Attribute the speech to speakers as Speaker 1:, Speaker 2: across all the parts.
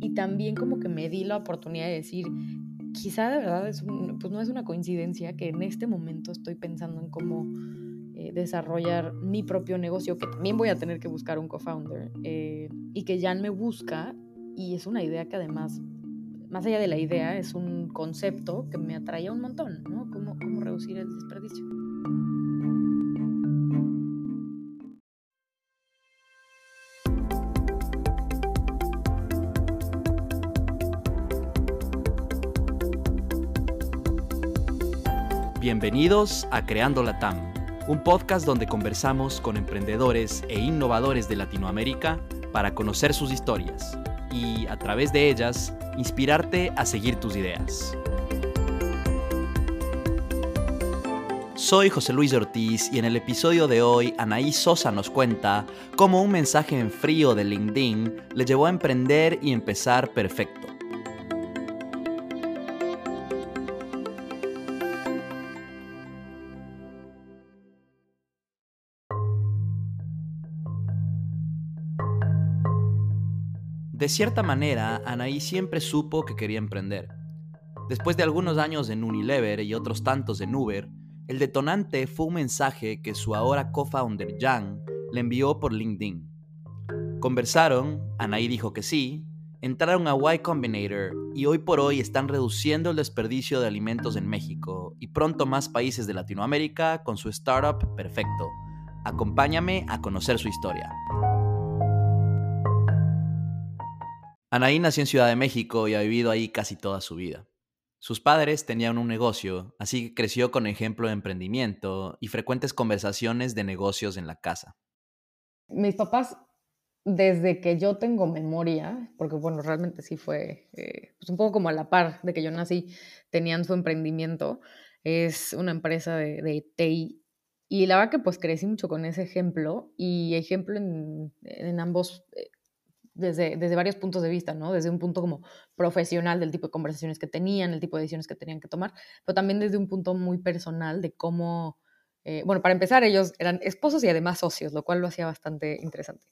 Speaker 1: Y también como que me di la oportunidad de decir, quizá de verdad es pues no es una coincidencia que en este momento estoy pensando en cómo eh, desarrollar mi propio negocio, que también voy a tener que buscar un co-founder, eh, y que Jan me busca, y es una idea que además, más allá de la idea, es un concepto que me atraía un montón, ¿no? Cómo, cómo reducir el desperdicio.
Speaker 2: Bienvenidos a Creando la TAM, un podcast donde conversamos con emprendedores e innovadores de Latinoamérica para conocer sus historias y, a través de ellas, inspirarte a seguir tus ideas. Soy José Luis Ortiz y en el episodio de hoy Anaí Sosa nos cuenta cómo un mensaje en frío de LinkedIn le llevó a emprender y empezar perfecto. Cierta manera, Anaí siempre supo que quería emprender. Después de algunos años en Unilever y otros tantos en Uber, el detonante fue un mensaje que su ahora co-founder Jan le envió por LinkedIn. Conversaron, Anaí dijo que sí, entraron a Y Combinator y hoy por hoy están reduciendo el desperdicio de alimentos en México y pronto más países de Latinoamérica con su startup Perfecto. Acompáñame a conocer su historia. Anaí nació en Ciudad de México y ha vivido ahí casi toda su vida. Sus padres tenían un negocio, así que creció con ejemplo de emprendimiento y frecuentes conversaciones de negocios en la casa.
Speaker 1: Mis papás, desde que yo tengo memoria, porque bueno, realmente sí fue eh, pues un poco como a la par de que yo nací, tenían su emprendimiento. Es una empresa de, de TI y la verdad que pues crecí mucho con ese ejemplo y ejemplo en, ambos eh, desde, desde varios puntos de vista, ¿no? Desde un punto como profesional del tipo de conversaciones que tenían, el tipo de decisiones que tenían que tomar, pero también desde un punto muy personal de cómo, eh, bueno, para empezar, ellos eran esposos y además socios, lo cual lo hacía bastante interesante.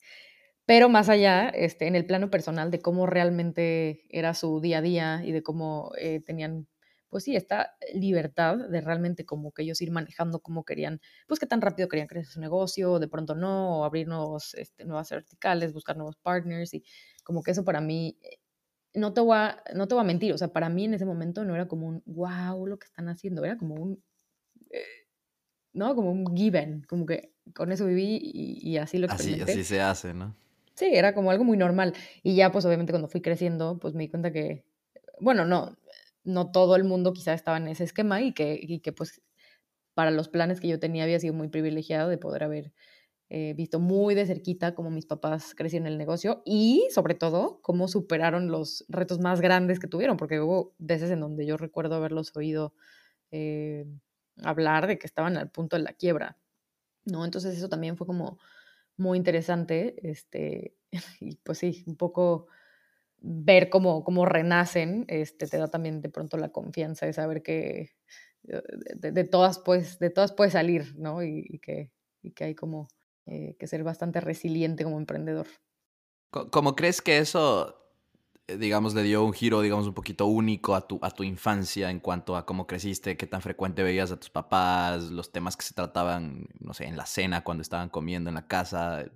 Speaker 1: Pero más allá, este, en el plano personal de cómo realmente era su día a día y de cómo eh, tenían pues sí, esta libertad de realmente como que ellos ir manejando cómo querían, pues qué tan rápido querían crecer su negocio, de pronto no, o abrir nuevos, este, nuevas verticales, buscar nuevos partners y como que eso para mí, eh, no te, voy a, no te voy a mentir, o sea, para mí en ese momento no era como un, wow, lo que están haciendo, era como un, eh, ¿no? Como un given, como que con eso viví y, así lo experimenté.
Speaker 2: Así, así se hace, ¿no?
Speaker 1: Sí, era como algo muy normal. Y ya, pues obviamente cuando fui creciendo, pues me di cuenta que, bueno, no, no todo el mundo quizá estaba en ese esquema y que, que pues para los planes que yo tenía había sido muy privilegiado de poder haber eh, visto muy de cerquita cómo mis papás crecieron en el negocio y sobre todo cómo superaron los retos más grandes que tuvieron, porque hubo veces en donde yo recuerdo haberlos oído eh, hablar de que estaban al punto de la quiebra, ¿no? Entonces eso también fue como muy interesante, este, y pues sí, un poco ver cómo, cómo renacen, este, te da también de pronto la confianza de saber que eh, de, todas, pues, de todas puede salir, ¿no? Y, que, y que hay como eh, que ser bastante resiliente como emprendedor.
Speaker 2: ¿Cómo crees que eso, eh, digamos, le dio un giro, digamos, un poquito único a tu, a tu infancia en cuanto a cómo creciste, qué tan frecuente veías a tus papás, los temas que se trataban, no sé, en la cena, cuando estaban comiendo en la casa?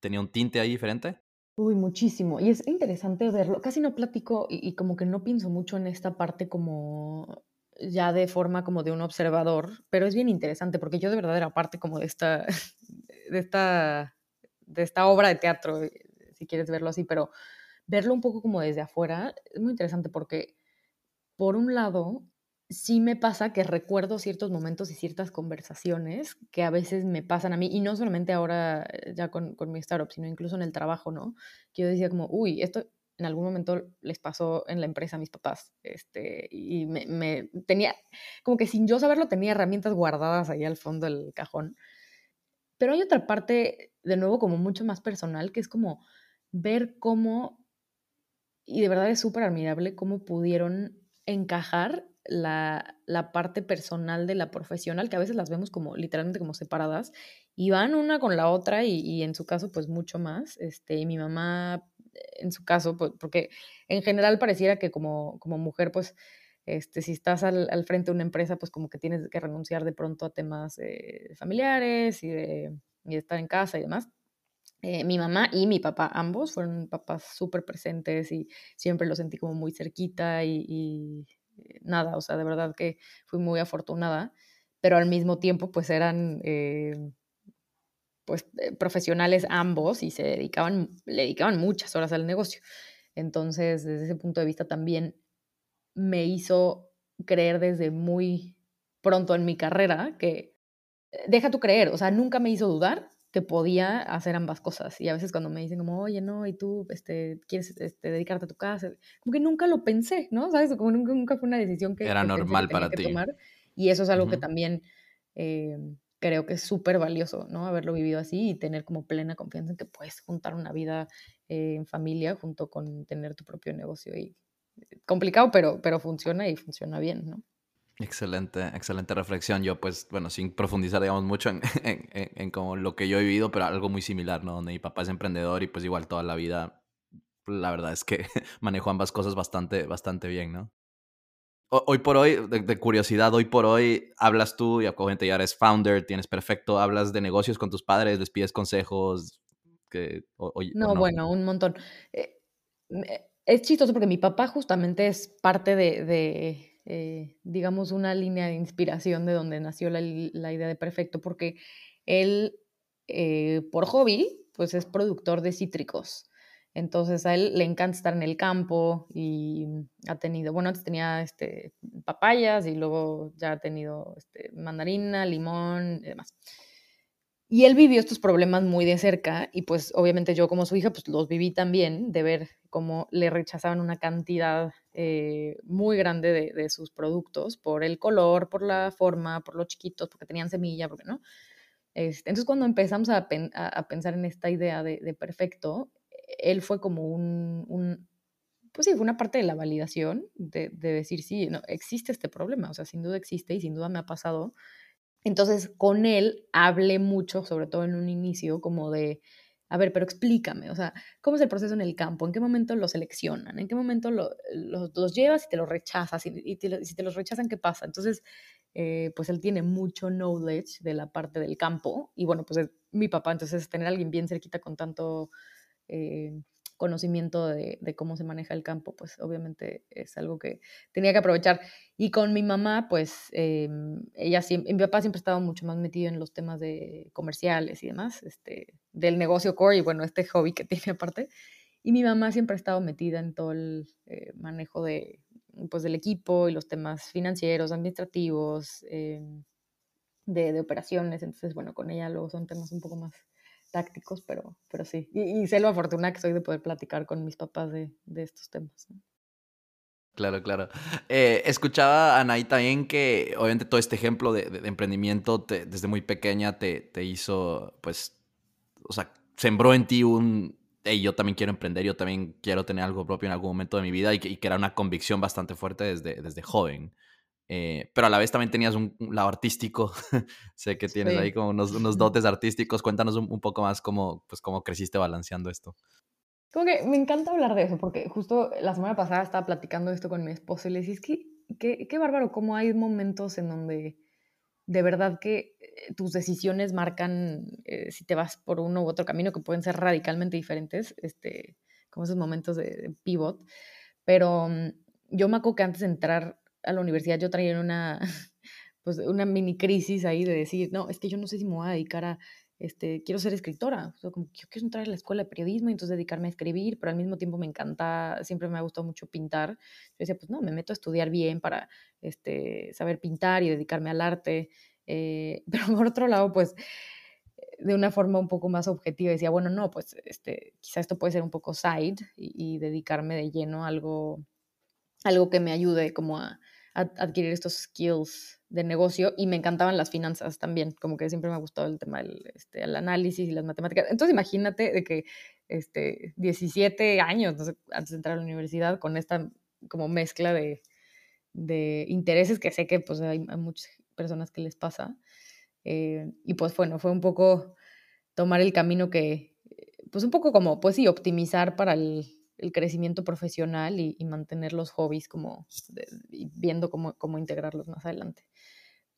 Speaker 2: ¿Tenía un tinte ahí diferente?
Speaker 1: Uy, muchísimo. Y es interesante verlo. Casi no platico y, como que no pienso mucho en esta parte como ya de forma como de un observador, pero es bien interesante porque yo de verdad era parte como de esta, de esta, de esta obra de teatro, eh, si quieres verlo así, pero verlo un poco como desde afuera es muy interesante porque, por un lado, sí me pasa que recuerdo ciertos momentos y ciertas conversaciones que a veces me pasan a mí, y no solamente ahora eh, ya con, con mi startup, sino incluso en el trabajo, ¿no? Que yo decía como, uy, esto en algún momento les pasó en la empresa a mis papás, este, y me, me tenía, como que sin yo saberlo, tenía herramientas guardadas ahí al fondo del cajón. Pero hay otra parte, de nuevo, como mucho más personal, que es como ver cómo, y de verdad es súper admirable, cómo pudieron encajar la, parte personal de la profesional, que a veces las vemos como literalmente como separadas, y van una con la otra y, en su caso pues mucho más. Este, y mi mamá, en su caso, pues, porque en general pareciera que como, como mujer pues este, si estás al, al, frente de una empresa, pues como que tienes que renunciar de pronto a temas eh, familiares y de, y de, estar en casa y demás. Eh, mi mamá y mi papá, ambos, fueron papás súper presentes y siempre los sentí como muy cerquita y, y, nada, o sea, de verdad que fui muy afortunada, pero al mismo tiempo pues eran pues profesionales ambos y se dedicaban, le dedicaban muchas horas al negocio. Entonces, desde ese punto de vista también me hizo creer desde muy pronto en mi carrera que, eh, deja tu creer, o sea, nunca me hizo dudar que podía hacer ambas cosas. Y a veces cuando me dicen como, oye, no, y tú este, quieres este, dedicarte a tu casa, como que nunca lo pensé, ¿no? ¿Sabes? Como nunca, nunca fue una decisión que...
Speaker 2: Era normal para ti. Tomar.
Speaker 1: Y eso es algo que también eh, creo que es súper valioso, ¿no? Haberlo vivido así y tener como plena confianza en que puedes juntar una vida eh, en familia junto con tener tu propio negocio y complicado, pero, pero funciona y funciona bien, ¿no?
Speaker 2: Excelente, excelente reflexión. Yo, pues, bueno, sin profundizar, digamos, mucho en, en, en, como lo que yo he vivido, pero algo muy similar, ¿no? Donde mi papá es emprendedor y pues igual toda la vida, la verdad es que manejo ambas cosas bastante, bastante bien, ¿no? Hoy por hoy, de, curiosidad, hoy por hoy hablas tú, y obviamente ya eres founder, tienes perfecto, hablas de negocios con tus padres, les pides consejos, que,
Speaker 1: no, bueno, un montón. Eh, es chistoso porque mi papá justamente es parte de, eh, digamos, una línea de inspiración de donde nació la, idea de Perfecto, porque él, eh, por hobby, pues es productor de cítricos. Entonces a él le encanta estar en el campo y ha tenido, bueno, antes tenía este, papayas y luego ya ha tenido este, mandarina, limón y demás. Y él vivió estos problemas muy de cerca y pues obviamente yo como su hija pues los viví también de ver cómo le rechazaban una cantidad eh, muy grande de, sus productos por el color, por la forma, por los chiquitos, porque tenían semilla, porque no. Este, entonces cuando empezamos a, pensar en esta idea de, perfecto, él fue como un, pues sí, fue una parte de la validación de, de decir, sí, no, existe este problema, o sea, sin duda existe y sin duda me ha pasado entonces, con él hablé mucho, sobre todo en un inicio, como de, a ver, pero explícame, o sea, ¿cómo es el proceso en el campo? ¿En qué momento lo seleccionan? ¿En qué momento lo, los, llevas y te los rechazas? Y, si te los rechazan, ¿qué pasa? Entonces, eh, pues él tiene mucho knowledge de la parte del campo y bueno, pues es mi papá, entonces tener a alguien bien cerquita con tanto... Eh, conocimiento de, cómo se maneja el campo, pues obviamente es algo que tenía que aprovechar. Y con mi mamá, pues em, ella siempre, mi papá siempre estaba mucho más metido en los temas de comerciales y demás, este, del negocio core y bueno, este hobby que tiene aparte. Y mi mamá siempre ha estado metida en todo el eh, manejo de, pues, del equipo y los temas financieros, administrativos, em, de, de operaciones. Entonces, bueno, con ella luego son temas un poco más tácticos, pero, pero sí. Y, sé lo afortunada que soy de poder platicar con mis papás de, de estos temas.
Speaker 2: Claro, claro. Eh, escuchaba Anaí también que obviamente todo este ejemplo de, de, emprendimiento desde muy pequeña te, te, hizo, pues, o sea, sembró en ti un, hey, yo también quiero emprender, yo también quiero tener algo propio en algún momento de mi vida y que, y que era una convicción bastante fuerte desde, desde joven. Eh, pero a la vez también tenías un, lado artístico. sé que tienes ahí como unos, unos, dotes artísticos. Cuéntanos un, poco más cómo, pues, cómo creciste balanceando esto.
Speaker 1: Como que me encanta hablar de eso, porque justo la semana pasada estaba platicando esto con mi esposo y le decía, es que qué, qué bárbaro, cómo hay momentos en donde de verdad que eh, tus decisiones marcan eh, si te vas por uno u otro camino que pueden ser radicalmente diferentes, este, como esos momentos de, de pivot. Pero mm, yo me acuerdo que antes de entrar a la universidad yo traía una, pues, una mini crisis ahí de decir, no, es que yo no sé si me voy a dedicar a, este, quiero ser escritora, o sea, como yo quiero entrar a la escuela de periodismo y entonces dedicarme a escribir, pero al mismo tiempo me encanta, siempre me ha gustado mucho pintar. Yo decía, pues no, me meto a estudiar bien para este, saber pintar y dedicarme al arte. Eh, pero por otro lado, pues de una forma un poco más objetiva decía, bueno, no, pues este, quizá esto puede ser un poco side y, y dedicarme de lleno a algo, algo que me ayude como a, adquirir estos skills de negocio y me encantaban las finanzas también, como que siempre me ha gustado el tema del este, el análisis y las matemáticas. Entonces imagínate de que este, 17 años antes de entrar a la universidad con esta como mezcla de, de intereses que sé que pues hay, muchas personas que les pasa. Eh, y pues bueno, fue un poco tomar el camino que, pues un poco como, pues sí, optimizar para el, el crecimiento profesional y, mantener los hobbies como viendo cómo, cómo, integrarlos más adelante.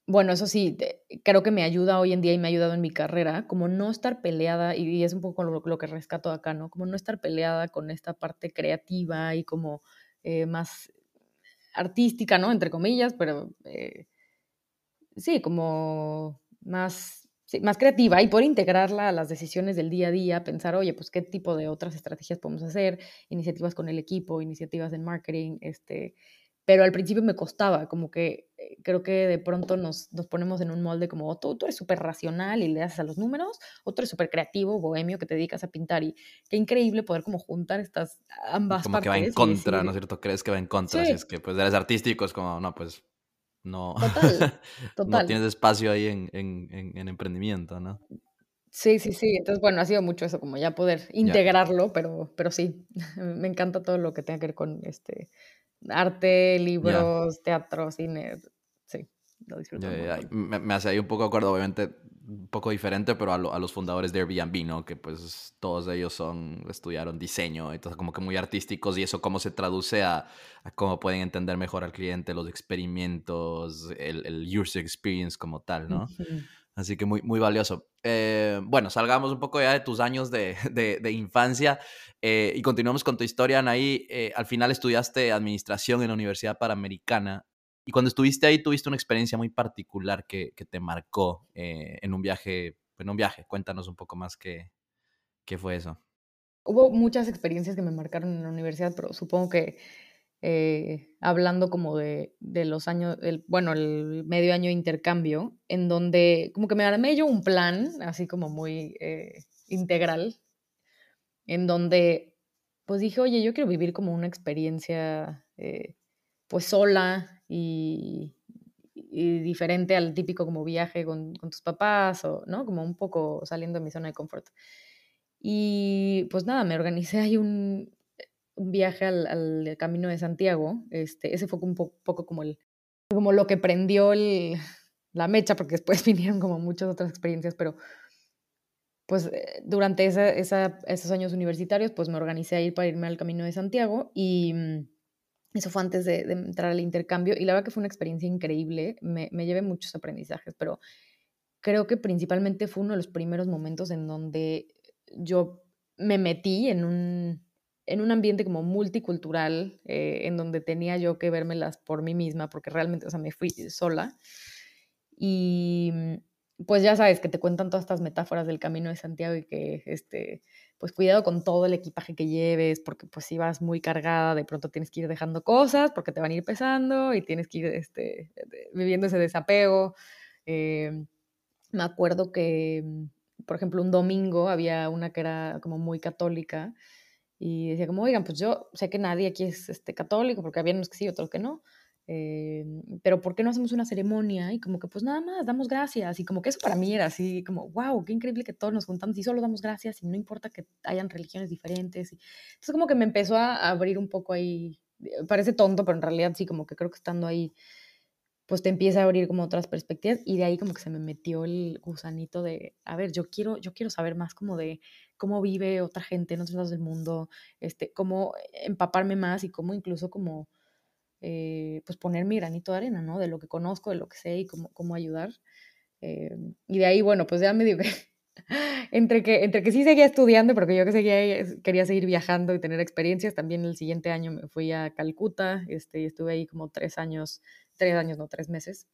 Speaker 1: Bueno, eso sí, creo que me ayuda hoy en día y me ha ayudado en mi carrera, como no estar peleada, y, es un poco lo, lo, que rescato acá, ¿no? Como no estar peleada con esta parte creativa y como eh, más artística, ¿no? Entre comillas, pero eh, sí, como más más creativa y por integrarla a las decisiones del día a día, pensar, oye, pues qué tipo de otras estrategias podemos hacer, iniciativas con el equipo, iniciativas en marketing, este, pero al principio me costaba, como que eh, creo que de pronto nos, nos ponemos en un molde como tú, tú eres súper racional y le haces a los números, otro es súper creativo, bohemio, que te dedicas a pintar y qué increíble poder como juntar estas ambas
Speaker 2: como que va en contra, ¿no es cierto? ¿Crees que va en contra? Si es que pues eres artístico, es como, no, pues no, total, no tienes espacio ahí en, en, emprendimiento, ¿no?
Speaker 1: Sí, sí, sí. Entonces, bueno, ha sido mucho eso, como ya poder integrarlo, pero, pero sí, me encanta todo lo que tenga que ver con este arte, libros, teatro, cine. Lo disfruto.
Speaker 2: me, me, hace ahí un poco de acuerdo, obviamente un poco diferente, pero a, los fundadores de Airbnb, ¿no? Que pues todos ellos son, estudiaron diseño, entonces como que muy artísticos y eso cómo se traduce a, cómo pueden entender mejor al cliente, los experimentos, el, el user experience como tal, ¿no? Así que muy, muy valioso. Eh, bueno, salgamos un poco ya de tus años de, de, infancia eh, y continuamos con tu historia, Anaí. Eh, al final estudiaste administración en la Universidad Panamericana y cuando estuviste ahí tuviste una experiencia muy particular que, que te marcó eh, en un viaje, en un viaje. Cuéntanos un poco más qué, qué fue eso.
Speaker 1: Hubo muchas experiencias que me marcaron en la universidad, pero supongo que eh, hablando como de, de, los años, bueno, el medio año de intercambio, en donde como que me armé yo un plan, así como muy eh, integral, en donde pues dije, oye, yo quiero vivir como una experiencia pues sola, y, diferente al típico como viaje con, tus papás o, ¿no? Como un poco saliendo de mi zona de confort. Y pues nada, me organicé ahí un, viaje al, Camino de Santiago. Este, ese fue un poco como, el, como lo que prendió el, la mecha, porque después vinieron como muchas otras experiencias, pero pues eh, durante esa, esos años universitarios, pues me organicé a ir para irme al Camino de Santiago y mm, eso fue antes de, entrar al intercambio y la verdad que fue una experiencia increíble. Me, me llevé muchos aprendizajes, pero creo que principalmente fue uno de los primeros momentos en donde yo me metí en un, en un ambiente como multicultural, eh, en donde tenía yo que vérmelas por mí misma, porque realmente, o sea, me fui sola. Y pues ya sabes que te cuentan todas estas metáforas del camino de Santiago y que, este, pues cuidado con todo el equipaje que lleves, porque pues si vas muy cargada, de pronto tienes que ir dejando cosas porque te van a ir pesando y tienes que ir este, viviendo ese desapego. Eh, me acuerdo que, por ejemplo, un domingo había una que era como muy católica y decía como, oigan, pues yo sé que nadie aquí es este, católico, porque había unos que sí, otros que no, eh, pero ¿por qué no hacemos una ceremonia? Y como que pues nada más, damos gracias. Y como que eso para mí era así, como, wow, qué increíble que todos nos juntamos y solo damos gracias y no importa que hayan religiones diferentes. Entonces como que me empezó a abrir un poco ahí, eh, parece tonto, pero en realidad sí, como que creo que estando ahí, pues te empieza a abrir como otras perspectivas y de ahí como que se me metió el gusanito de, a ver, yo quiero, yo quiero saber más como de cómo vive otra gente en otros lados del mundo, este, cómo empaparme más y cómo incluso como eh, pues poner mi granito de arena, ¿no? De lo que conozco, de lo que sé y cómo, cómo ayudar. Eh, y de ahí, bueno, pues ya me digo entre que, entre que sí seguía estudiando, porque yo que seguía, quería seguir viajando y tener experiencias, también el siguiente año me fui a Calcuta, este, estuve ahí como tres años, tres años, no, tres meses,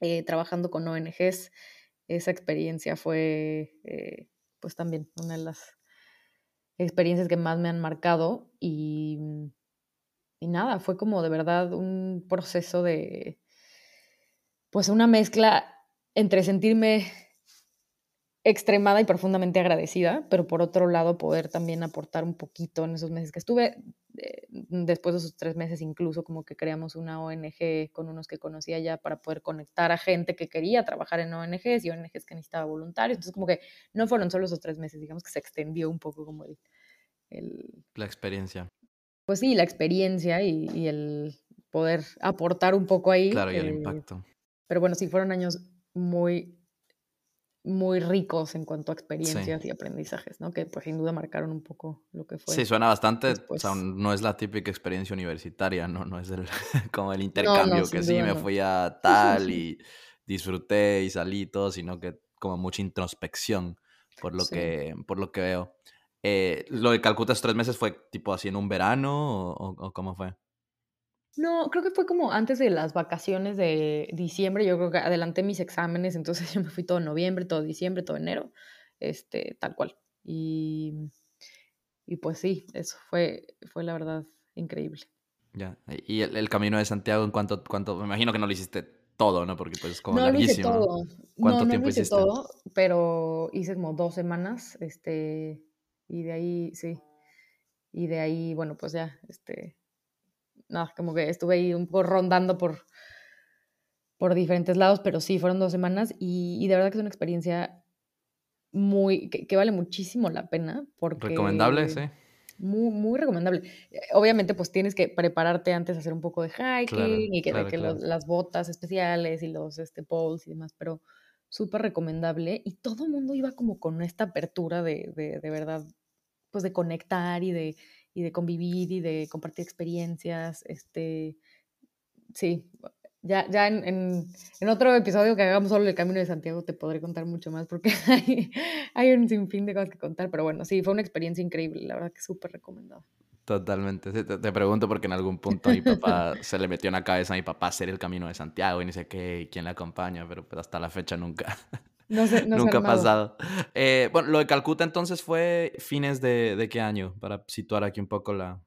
Speaker 1: eh, trabajando con ONGs. Esa experiencia fue, pues también una de las experiencias que más me han marcado y y nada, fue como de verdad un proceso de, pues una mezcla entre sentirme extremada y profundamente agradecida, pero por otro lado poder también aportar un poquito en esos meses que estuve. Eh, después de esos tres meses incluso como que creamos una ONG con unos que conocía ya para poder conectar a gente que quería trabajar en ONGs y ONGs que necesitaba voluntarios. Entonces como que no fueron solo esos tres meses, digamos que se extendió un poco como el... el
Speaker 2: la experiencia
Speaker 1: pues sí, la experiencia y, el poder aportar un poco ahí.
Speaker 2: Claro, y el eh, impacto.
Speaker 1: Pero bueno, sí, fueron años muy muy ricos en cuanto a experiencias y aprendizajes, ¿no? Que pues sin duda marcaron un poco lo que fue.
Speaker 2: Sí, suena bastante, o sea, no es la típica experiencia universitaria, ¿no? No es el, como el intercambio, que sí, me fui a tal y disfruté y salí y todo, sino que como mucha introspección, por lo, que, por lo que veo. Eh, ¿Lo de Calcuta estos tres meses fue tipo así en un verano o cómo fue?
Speaker 1: No, creo que fue como antes de las vacaciones de diciembre. Yo creo que adelanté mis exámenes, entonces yo me fui todo noviembre, todo diciembre, todo enero, este, tal cual. Y, y pues sí, eso fue, fue la verdad increíble.
Speaker 2: Ya, y el, camino de Santiago, ¿en cuánto, cuánto? Me imagino que no lo hiciste todo, ¿no? Porque pues es como
Speaker 1: no
Speaker 2: larguísimo.
Speaker 1: Lo hice todo. ¿Cuánto tiempo no hice hiciste? todo, pero hice como dos semanas, este, y de ahí, sí. Y de ahí, bueno, pues ya, este, no, como que estuve ahí un poco rondando por, por diferentes lados, pero sí, fueron dos semanas y, de verdad que es una experiencia muy, que, vale muchísimo la pena. Porque,
Speaker 2: recomendable, sí.
Speaker 1: Muy, muy recomendable. Eh, obviamente, pues tienes que prepararte antes a hacer un poco de hiking y que, las botas especiales y los este, poles y demás, pero súper recomendable. Y todo el mundo iba como con esta apertura de, de, de verdad, pues de conectar y de, y de convivir y de compartir experiencias. Este, sí, ya, ya en, en, otro episodio que hagamos solo el Camino de Santiago te podré contar mucho más porque hay, hay un sinfín de cosas que contar, pero bueno, sí, fue una experiencia increíble, la verdad que súper recomendado.
Speaker 2: Totalmente. Te, pregunto porque en algún punto a mi papá se le metió en la cabeza a mi papá hacer el camino de Santiago y ni sé qué, quién le acompaña, pero pues hasta la fecha nunca, no sé, nunca ha pasado. Eh, bueno, lo de Calcuta entonces fue fines de, de, qué año, para situar aquí un poco la,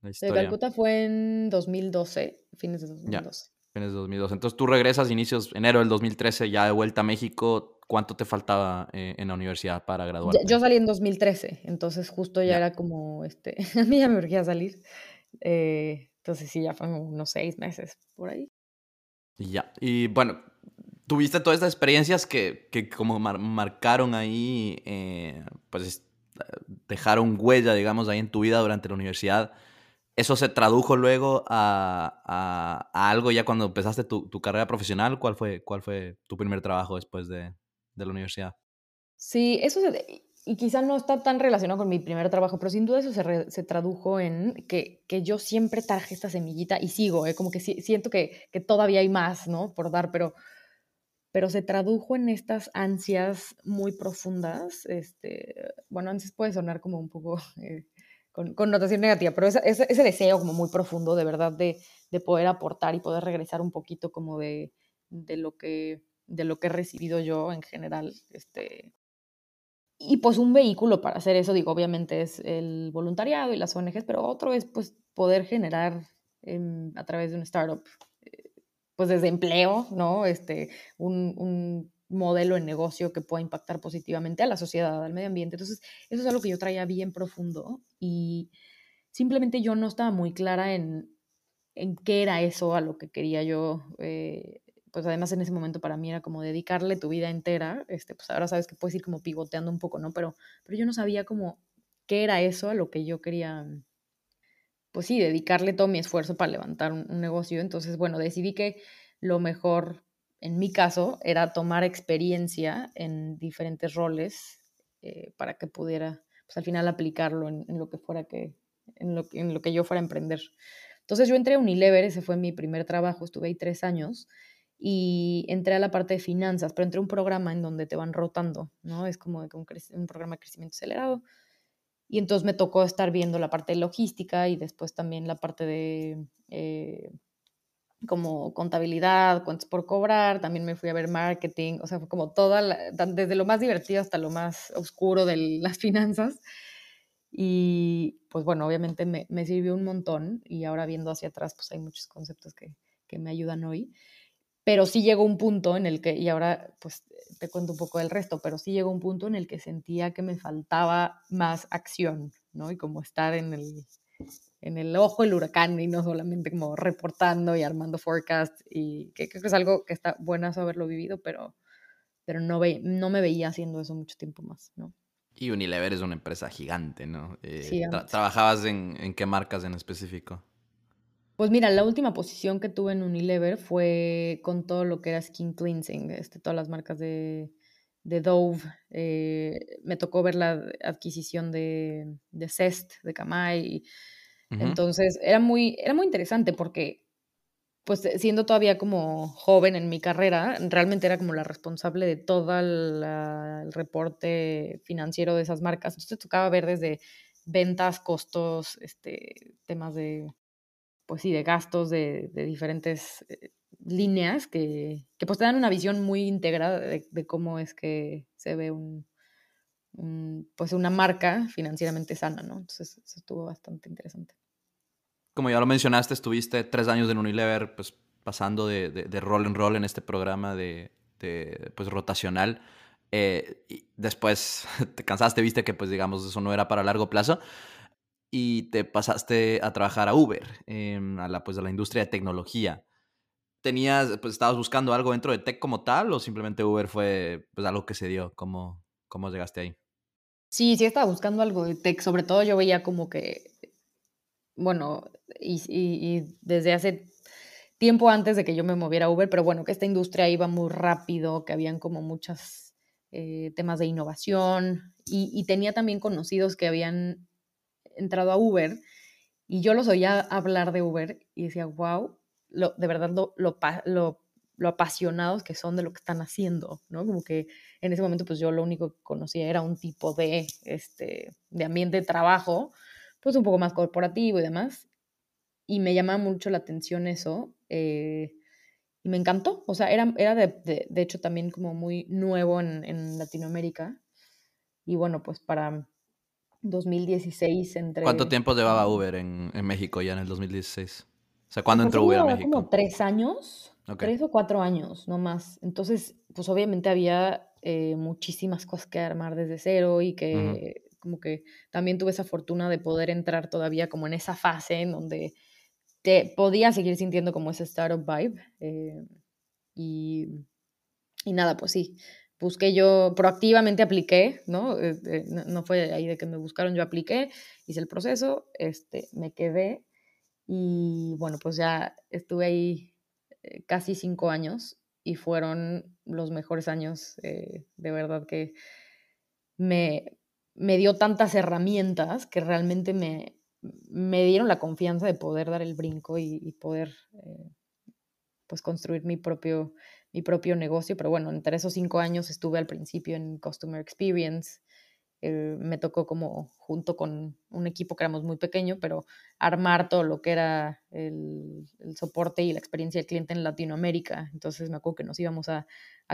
Speaker 2: la historia.
Speaker 1: De Calcuta fue en 2012, fines de 2012.
Speaker 2: Fines de 2012. Entonces tú regresas inicios, enero del 2013, ya de vuelta a México. ¿Cuánto te faltaba eh, en la universidad para graduarte?
Speaker 1: Yo salí en 2013, entonces justo ya, era como, este, a mí ya me urgía salir. Eh, entonces sí, ya fueron unos seis meses por ahí.
Speaker 2: Ya, y bueno, tuviste todas estas experiencias que, que como marcaron ahí, eh, pues dejaron huella, digamos, ahí en tu vida durante la universidad. ¿Eso se tradujo luego a, algo ya cuando empezaste tu, carrera profesional? ¿Cuál fue, ¿Cuál fue tu primer trabajo después de, la universidad?
Speaker 1: Sí, eso se, y quizá no está tan relacionado con mi primer trabajo, pero sin duda eso se, se tradujo en que, que, yo siempre traje esta semillita y sigo, ¿eh? como que siento que, que, todavía hay más, ¿no? Por dar, pero pero se tradujo en estas ansias muy profundas. Este, bueno, antes puede sonar como un poco eh, con connotación negativa, pero ese, ese, deseo como muy profundo de verdad de, de, poder aportar y poder regresar un poquito como de, de, lo, que, de lo que he recibido yo en general. Este, y pues un vehículo para hacer eso, digo, obviamente es el voluntariado y las ONGs, pero otro es pues poder generar a través de un startup pues desde empleo, ¿no? Este, un, modelo de negocio que pueda impactar positivamente a la sociedad, al medio ambiente. Entonces, eso es algo que yo traía bien profundo y simplemente yo no estaba muy clara en, en qué era eso a lo que quería yo. Eh, pues además en ese momento para mí era como dedicarle tu vida entera, este, pues ahora sabes que puedes ir como pivoteando un poco, ¿no? Pero, pero yo no sabía como qué era eso a lo que yo quería pues sí, dedicarle todo mi esfuerzo para levantar un, negocio. Entonces, bueno, decidí que lo mejor, en mi caso, era tomar experiencia en diferentes roles eh, para que pudiera, pues al final aplicarlo en, lo que fuera que, en lo, en lo, que yo fuera a emprender. Entonces yo entré a Unilever, ese fue mi primer trabajo, estuve ahí tres años y entré a la parte de finanzas, pero entré a un programa en donde te van rotando, ¿no? Es como un programa de crecimiento acelerado y entonces me tocó estar viendo la parte de logística y después también la parte de eh, como contabilidad, cuentas por cobrar, también me fui a ver marketing, o sea, fue como toda, desde lo más divertido hasta lo más oscuro de las finanzas. Y pues bueno, obviamente me, me sirvió un montón y ahora viendo hacia atrás, pues hay muchos conceptos que, que me ayudan hoy pero sí llegó un punto en el que, y ahora pues te cuento un poco del resto, pero sí llegó un punto en el que sentía que me faltaba más acción, ¿no? Y como estar en el, en el ojo del huracán y no solamente como reportando y armando forecasts, y que creo que es algo que está bueno haberlo vivido, pero, pero no, ve, no me veía haciendo eso mucho tiempo más, ¿no?
Speaker 2: Y Unilever es una empresa gigante, ¿no? Eh, ¿Trabajabas en, en qué marcas en específico?
Speaker 1: Pues mira, la última posición que tuve en Unilever fue con todo lo que era skin cleansing, este, todas las marcas de, de Dove, eh, me tocó ver la adquisición de, de Cest, de Kamai. Entonces, era muy, era muy interesante porque pues eh, siendo todavía como joven en mi carrera, realmente era como la responsable de todo el reporte financiero de esas marcas. Entonces tocaba ver desde ventas, costos, este, temas de, pues sí, de gastos de, diferentes eh, líneas que, que, pues te dan una visión muy íntegra de, cómo es que se ve un, pues una marca financieramente sana, ¿no? Entonces eso estuvo bastante interesante
Speaker 2: como ya lo mencionaste, estuviste tres años en Unilever, pues pasando de, de, rol en rol en este programa de, de pues, rotacional. Eh, y después te cansaste, viste que pues digamos eso no era para largo plazo y te pasaste a trabajar a Uber, a la pues a la industria de tecnología. ¿Tenías, pues estabas buscando algo dentro de tech como tal o simplemente Uber fue pues algo que se dio? ¿Cómo, cómo llegaste ahí?
Speaker 1: Sí, sí estaba buscando algo de tech, sobre todo yo veía como que bueno, y, desde hace tiempo antes de que yo me moviera a Uber, pero bueno, que esta industria iba muy rápido, que habían como muchos eh, temas de innovación y, tenía también conocidos que habían entrado a Uber y yo los oía hablar de Uber y decía, wow, lo, de verdad lo, lo, lo, apasionados que son de lo que están haciendo, ¿no? Como que en ese momento pues yo lo único que conocía era un tipo de, este, de ambiente de trabajo pues un poco más corporativo y demás. Y me llama mucho la atención eso. Eh, y me encantó. O sea, era, era de, de, hecho también como muy nuevo en, en, Latinoamérica. Y bueno, pues para 2016 entre...
Speaker 2: ¿Cuánto tiempo llevaba Uber en, en México ya en el 2016? O sea, ¿cuándo entró Uber a México?
Speaker 1: Como tres años, tres o cuatro años, no más. Entonces, pues obviamente había eh, muchísimas cosas que armar desde cero y que como que también tuve esa fortuna de poder entrar todavía como en esa fase en donde te podía seguir sintiendo como ese startup vibe. Eh, y, y, nada, pues sí, busqué yo, proactivamente apliqué, ¿no? Eh, eh, no, fue ahí de que me buscaron, yo apliqué, hice el proceso, este, me quedé y bueno, pues ya estuve ahí casi cinco años y fueron los mejores años, de verdad que me, me dio tantas herramientas que realmente me, me dieron la confianza de poder dar el brinco y, poder eh, pues construir mi propio, mi propio negocio. Pero bueno, entre esos cinco años estuve al principio en Customer Experience, eh, me tocó como junto con un equipo que éramos muy pequeño, pero armar todo lo que era el, soporte y la experiencia del cliente en Latinoamérica. Entonces me acuerdo que nos íbamos a,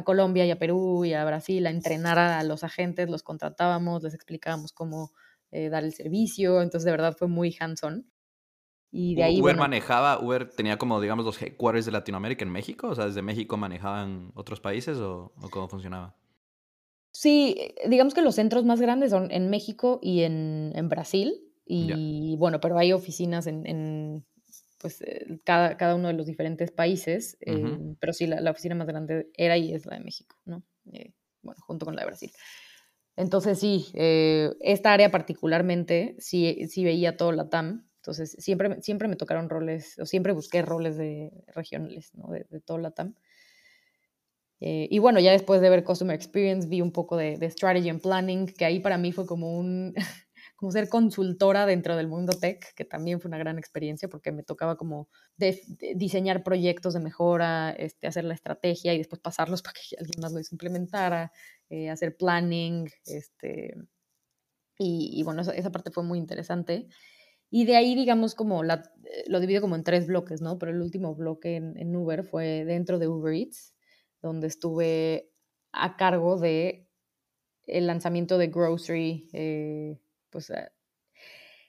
Speaker 1: Colombia y a Perú y a Brasil a entrenar a los agentes, los contratábamos, les explicábamos cómo eh, dar el servicio. Entonces de verdad fue muy hands-on.
Speaker 2: Y de ahí, Uber manejaba, Uber tenía como, digamos, los headquarters de Latinoamérica en México, o sea, desde México manejaban otros países o cómo funcionaba?
Speaker 1: Sí, eh, digamos que los centros más grandes son en México y en, Brasil. Y bueno, pero hay oficinas en, pues, eh, cada, cada, uno de los diferentes países. Eh, pero sí, la, oficina más grande era y es la de México, ¿no? bueno, junto con la de Brasil. Entonces sí, esta área particularmente sí, sí veía todo la TAM. Entonces siempre, siempre me tocaron roles, o siempre busqué roles de regionales, ¿no? De, de todo la TAM. Eh, y bueno, ya después de ver Customer Experience vi un poco de, Strategy and Planning, que ahí para mí fue como un, como ser consultora dentro del mundo tech, que también fue una gran experiencia porque me tocaba como diseñar proyectos de mejora, este, hacer la estrategia y después pasarlos para que alguien más lo implementara, eh, hacer planning, este, y, bueno, esa, parte fue muy interesante. Y de ahí, digamos, como la, eh, lo divido como en tres bloques, ¿no? Pero el último bloque en, en Uber fue dentro de Uber Eats, donde estuve a cargo de el lanzamiento de Grocery, eh, pues eh,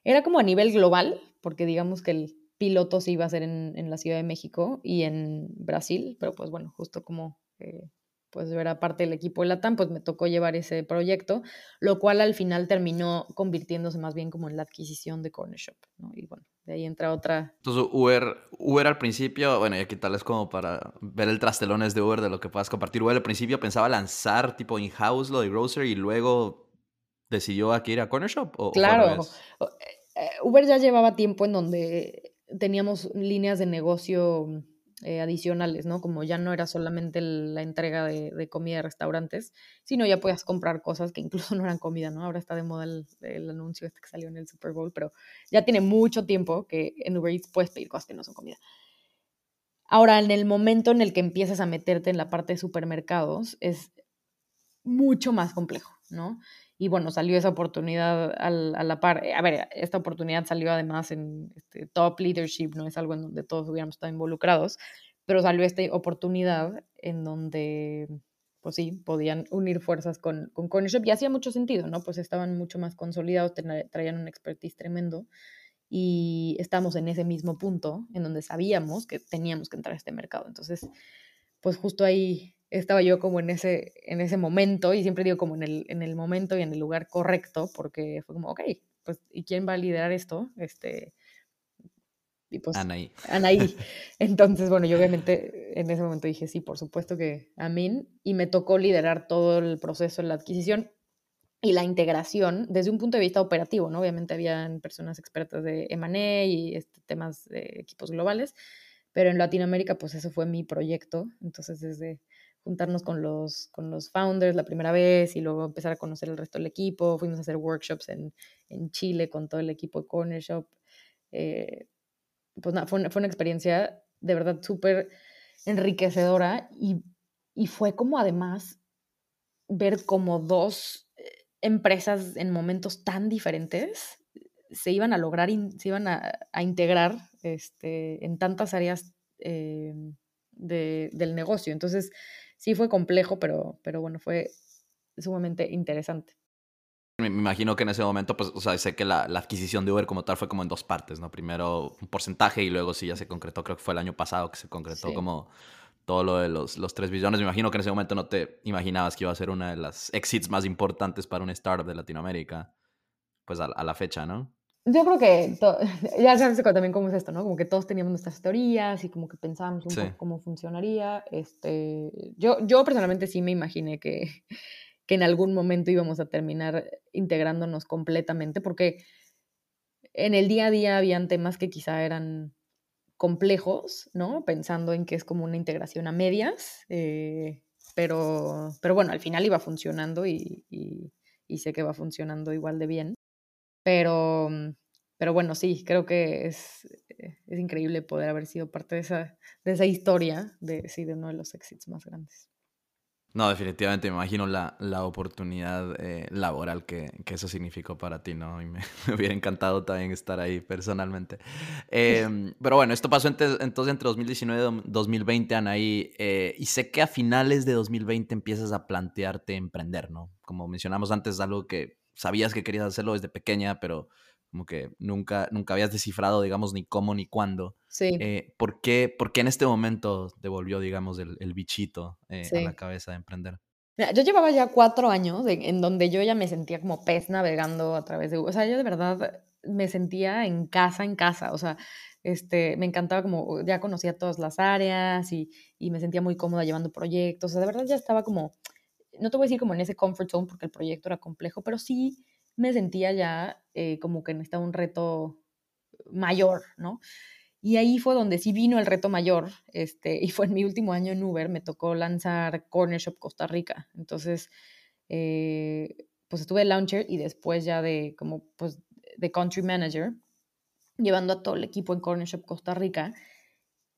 Speaker 1: era como a nivel global, porque digamos que el piloto se iba a hacer en, la Ciudad de México y en Brasil, pero pues bueno, justo como eh, pues yo era parte del equipo de Latam, pues me tocó llevar ese proyecto, lo cual al final terminó convirtiéndose más bien como en la adquisición de Corner Shop, ¿no? Y bueno, de ahí entra otra.
Speaker 2: Entonces, Uber, Uber al principio, bueno, y aquí tal es como para ver el trastelones de Uber de lo que puedas compartir. Uber al principio pensaba lanzar tipo in-house lo de Grocery y luego decidió aquí ir a Corner Shop. ¿o,
Speaker 1: claro, eh, Uber ya llevaba tiempo en donde teníamos líneas de negocio eh, adicionales, ¿no? Como ya no era solamente la entrega de, comida de restaurantes, sino ya podías comprar cosas que incluso no eran comida, ¿no? Ahora está de moda el, anuncio este que salió en el Super Bowl, pero ya tiene mucho tiempo que en Uber Eats puedes pedir cosas que no son comida. Ahora, en el momento en el que empiezas a meterte en la parte de supermercados, es mucho más complejo, ¿no? Y bueno, salió esa oportunidad a la par. A ver, esta oportunidad salió además en este, top leadership, no es algo en donde todos hubiéramos estado involucrados, pero salió esta oportunidad en donde, pues sí, podían unir fuerzas con, con Cornershop y hacía mucho sentido, ¿no? Pues estaban mucho más consolidados, traían un expertise tremendo y estamos en ese mismo punto en donde sabíamos que teníamos que entrar a este mercado. Entonces, pues justo ahí estaba yo como en ese, en ese momento, y siempre digo como en el, en el momento y en el lugar correcto, porque fue como, ok, pues, ¿y quién va a liderar esto? Este,
Speaker 2: y pues, Anaí.
Speaker 1: Anaí. Entonces, bueno, yo obviamente en ese momento dije, sí, por supuesto que a mí, y me tocó liderar todo el proceso de la adquisición y la integración desde un punto de vista operativo, ¿no? Obviamente habían personas expertas de M&A y este, temas de equipos globales, pero en Latinoamérica, pues eso fue mi proyecto, entonces desde juntarnos con los, con los founders la primera vez y luego empezar a conocer el resto del equipo. Fuimos a hacer workshops en, en Chile con todo el equipo de Corner Shop. Eh, pues nada, fue, una, fue una experiencia de verdad súper enriquecedora y, y, fue como además ver como dos eh, empresas en momentos tan diferentes se iban a lograr, se iban a, a integrar este, en tantas áreas eh, de, del negocio. Entonces, sí fue complejo, pero, pero bueno, fue sumamente interesante.
Speaker 2: Me imagino que en ese momento, pues, o sea, sé que la, adquisición de Uber como tal fue como en dos partes, ¿no? Primero un porcentaje y luego sí ya se concretó, creo que fue el año pasado que se concretó como todo lo de los, los 3 billones. Me imagino que en ese momento no te imaginabas que iba a ser una de las exits más importantes para un startup de Latinoamérica, pues a la fecha, ¿no?
Speaker 1: Yo creo que ya sabes también cómo es esto, ¿no? Como que todos teníamos nuestras teorías y como que pensábamos un poco cómo funcionaría. Este, yo, yo personalmente sí me imaginé que, que en algún momento íbamos a terminar integrándonos completamente, porque en el día a día habían temas que quizá eran complejos, ¿no? Pensando en que es como una integración a medias, eh, pero, pero bueno, al final iba funcionando y, y sé que va funcionando igual de bien. Pero, mm, pero bueno, sí, creo que es, eh, es increíble poder haber sido parte de esa, de esa historia de, sí, de uno de los éxitos más grandes.
Speaker 2: No, definitivamente me imagino la, la oportunidad eh, laboral que, que, eso significó para ti, ¿no? Y me, hubiera encantado también estar ahí personalmente. Em, pero bueno, esto pasó entonces entre 2019 y 2020, Anaí, eh, y sé que a finales de 2020 empiezas a plantearte emprender, ¿no? Como mencionamos antes, algo que sabías que querías hacerlo desde pequeña, pero como que nunca, nunca habías descifrado, digamos, ni cómo ni cuándo.
Speaker 1: Sí.
Speaker 2: Eh, ¿por, qué, ¿por, qué, en este momento devolvió, digamos, el, el bichito eh, a la cabeza de emprender?
Speaker 1: yo llevaba ya cuatro años en, donde yo ya me sentía como pez navegando a través de... O sea, yo de verdad me sentía en casa, en casa. O sea, este, me encantaba como, ya conocía todas las áreas y, y me sentía muy cómoda llevando proyectos. O sea, de verdad ya estaba como no te voy a decir como en ese comfort zone porque el proyecto era complejo, pero sí me sentía ya eh, como que necesitaba un reto mayor, ¿no? Y ahí fue donde sí vino el reto mayor, este, y fue en mi último año en Uber, me tocó lanzar Corner Shop Costa Rica. Entonces, eh, pues estuve launcher y después ya de como, pues, de country manager, llevando a todo el equipo en Corner Shop Costa Rica.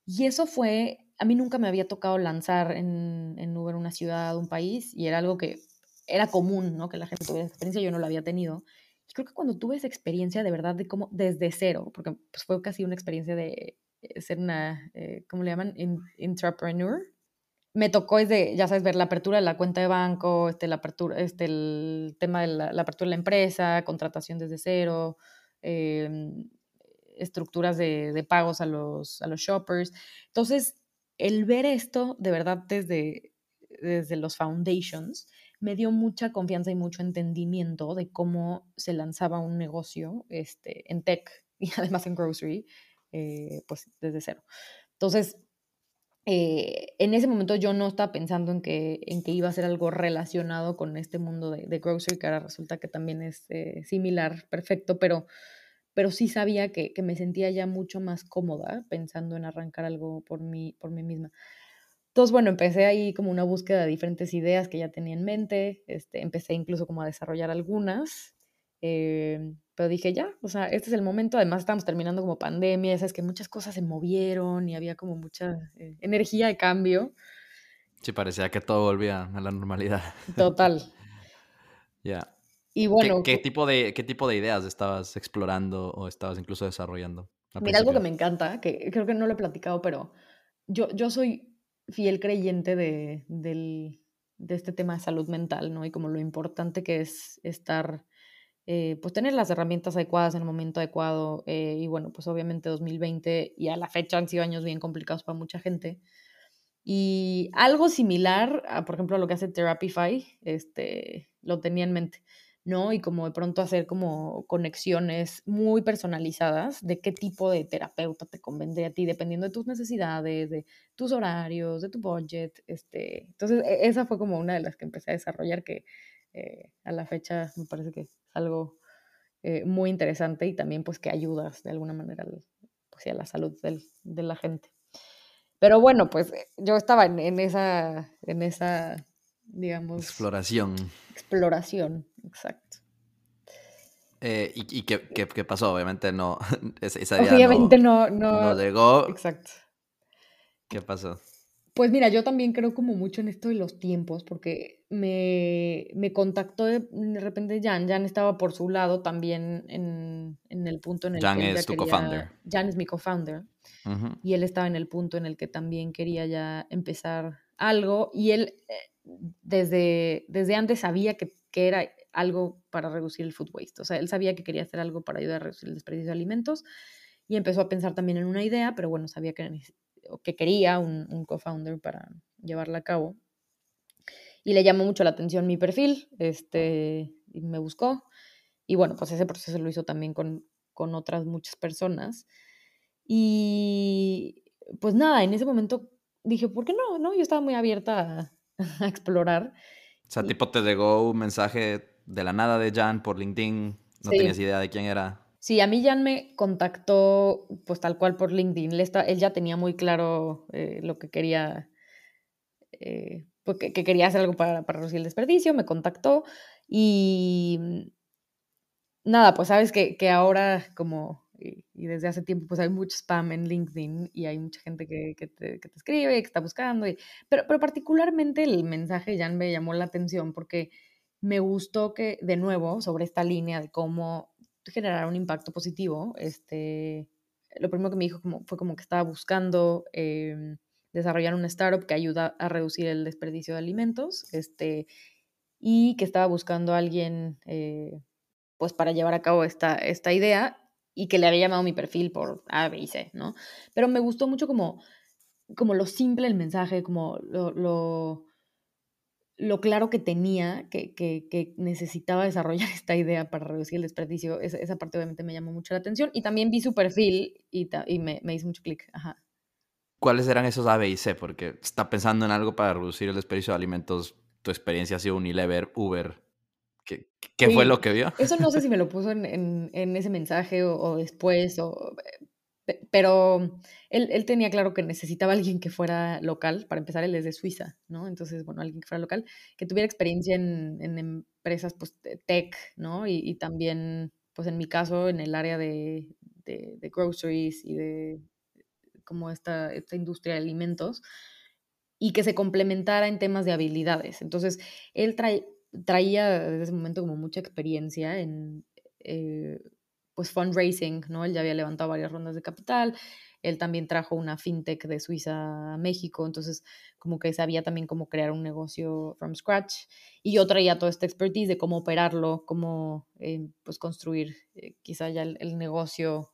Speaker 1: Y eso fue a mí nunca me había tocado lanzar en, Uber una ciudad, un país, y era algo que era común, ¿no? Que la gente tuviera esa experiencia, yo no la había tenido. Creo que cuando tuve esa experiencia de verdad de cómo, desde cero, porque pues, fue casi una experiencia de eh, ser una, eh, ¿cómo le llaman? entrepreneur. Me tocó desde, ya sabes, ver la apertura de la cuenta de banco, este, la apertura, este, el tema de la, apertura de la empresa, contratación desde cero, em, estructuras de, de, pagos a los, a los shoppers. Entonces, el ver esto de verdad desde, desde los foundations me dio mucha confianza y mucho entendimiento de cómo se lanzaba un negocio este, en tech y además en grocery, eh, pues desde cero. Entonces, eh, en ese momento yo no estaba pensando en que, en que iba a ser algo relacionado con este mundo de, grocery, que ahora resulta que también es eh, similar, perfecto, pero pero sí sabía que, que, me sentía ya mucho más cómoda pensando en arrancar algo por mí, por mí misma. Entonces, bueno, empecé ahí como una búsqueda de diferentes ideas que ya tenía en mente, este, empecé incluso como a desarrollar algunas, eh, pero dije ya, o sea, este es el momento, además estamos terminando como pandemia, es que muchas cosas se movieron y había como mucha eh, energía de cambio.
Speaker 2: Sí, parecía que todo volvía a la normalidad.
Speaker 1: Total.
Speaker 2: Ya.
Speaker 1: Y bueno.
Speaker 2: ¿Qué, tipo de, ¿Qué tipo de ideas estabas explorando o estabas incluso desarrollando?
Speaker 1: Mira, algo que me encanta, que creo que no lo he platicado, pero yo, yo soy fiel creyente de, del, de este tema de salud mental, ¿no? Y como lo importante que es estar, eh, pues tener las herramientas adecuadas en el momento adecuado. Eh, y bueno, pues obviamente 2020 y a la fecha han sido años bien complicados para mucha gente. Y algo similar, a, por ejemplo, a lo que hace Therapify, este, lo tenía en mente, ¿no? Y como de pronto hacer como conexiones muy personalizadas de qué tipo de terapeuta te convendría a ti, dependiendo de tus necesidades, de tus horarios, de tu budget. Este. Entonces, e, esa fue como una de las que empecé a desarrollar que eh, a la fecha me parece que es algo eh, muy interesante y también pues que ayudas de alguna manera pues, a la salud de la gente. Pero bueno, pues eh, yo estaba en, esa, en esa, digamos...
Speaker 2: Exploración.
Speaker 1: Exploración, exacto.
Speaker 2: Eh, ¿Y, qué, pasó? Obviamente no.
Speaker 1: Esa Obviamente no, no,
Speaker 2: no, llegó.
Speaker 1: Exacto.
Speaker 2: ¿Qué pasó?
Speaker 1: Pues mira, yo también creo como mucho en esto de los tiempos, porque me, me contactó de, repente Jan. Jan estaba por su lado también en, en el punto en el
Speaker 2: Jan que. Jan es tu co-founder.
Speaker 1: Jan es mi co-founder. Y él estaba en el punto en el que también quería ya empezar algo y él eh, desde, desde antes sabía que, que, era algo para reducir el food waste. O sea, él sabía que quería hacer algo para ayudar a reducir el desperdicio de alimentos y empezó a pensar también en una idea, pero bueno, sabía que, que quería un, un co-founder para llevarla a cabo. Y le llamó mucho la atención mi perfil, este, y me buscó. Y bueno, pues ese proceso lo hizo también con, con otras muchas personas. Y pues nada, en ese momento dije, ¿por qué no? ¿No? Yo estaba muy abierta a, explorar.
Speaker 2: O sea, tipo te llegó un mensaje de la nada de Jan por LinkedIn, no tenías idea de quién era.
Speaker 1: Sí, a mí Jan me contactó pues tal cual por LinkedIn. Él, ya tenía muy claro eh, lo que quería, eh, pues, que, quería hacer algo para, para reducir el desperdicio, me contactó y nada, pues sabes que, que ahora como y, desde hace tiempo pues hay mucho spam en LinkedIn y hay mucha gente que, que, te, que te, escribe, que está buscando, y, pero, pero particularmente el mensaje ya me llamó la atención porque me gustó que, de nuevo, sobre esta línea de cómo generar un impacto positivo, este, lo primero que me dijo como, fue como que estaba buscando em, desarrollar una startup que ayuda a reducir el desperdicio de alimentos, este, y que estaba buscando a alguien, eh, pues para llevar a cabo esta, esta idea y que le había llamado mi perfil por A, B y C, ¿no? Pero me gustó mucho como, como lo simple el mensaje, como lo, lo, claro que tenía, que, que, necesitaba desarrollar esta idea para reducir el desperdicio. Esa, esa, parte obviamente me llamó mucho la atención. Y también vi su perfil y, y me, me, hizo mucho clic. Ajá.
Speaker 2: ¿Cuáles eran esos A, B y C? Porque está pensando en algo para reducir el desperdicio de alimentos. Tu experiencia ha sido Unilever, Uber, ¿Qué, qué fue lo que vio?
Speaker 1: Eso no sé si me lo puso en, en, en ese mensaje o, o, después, o, pero él, él, tenía claro que necesitaba alguien que fuera local, para empezar, él es de Suiza, ¿no? Entonces, bueno, alguien que fuera local, que tuviera experiencia en, en empresas pues, tech, ¿no? Y, y, también, pues en mi caso, en el área de, de, de groceries y de como esta, esta industria de alimentos, y que se complementara en temas de habilidades. Entonces, él trae, traía desde ese momento como mucha experiencia en eh, pues fundraising, ¿no? Él ya había levantado varias rondas de capital, él también trajo una fintech de Suiza a México, entonces como que sabía también cómo crear un negocio from scratch y yo traía toda esta expertise de cómo operarlo, cómo eh, pues construir eh, quizá ya el, negocio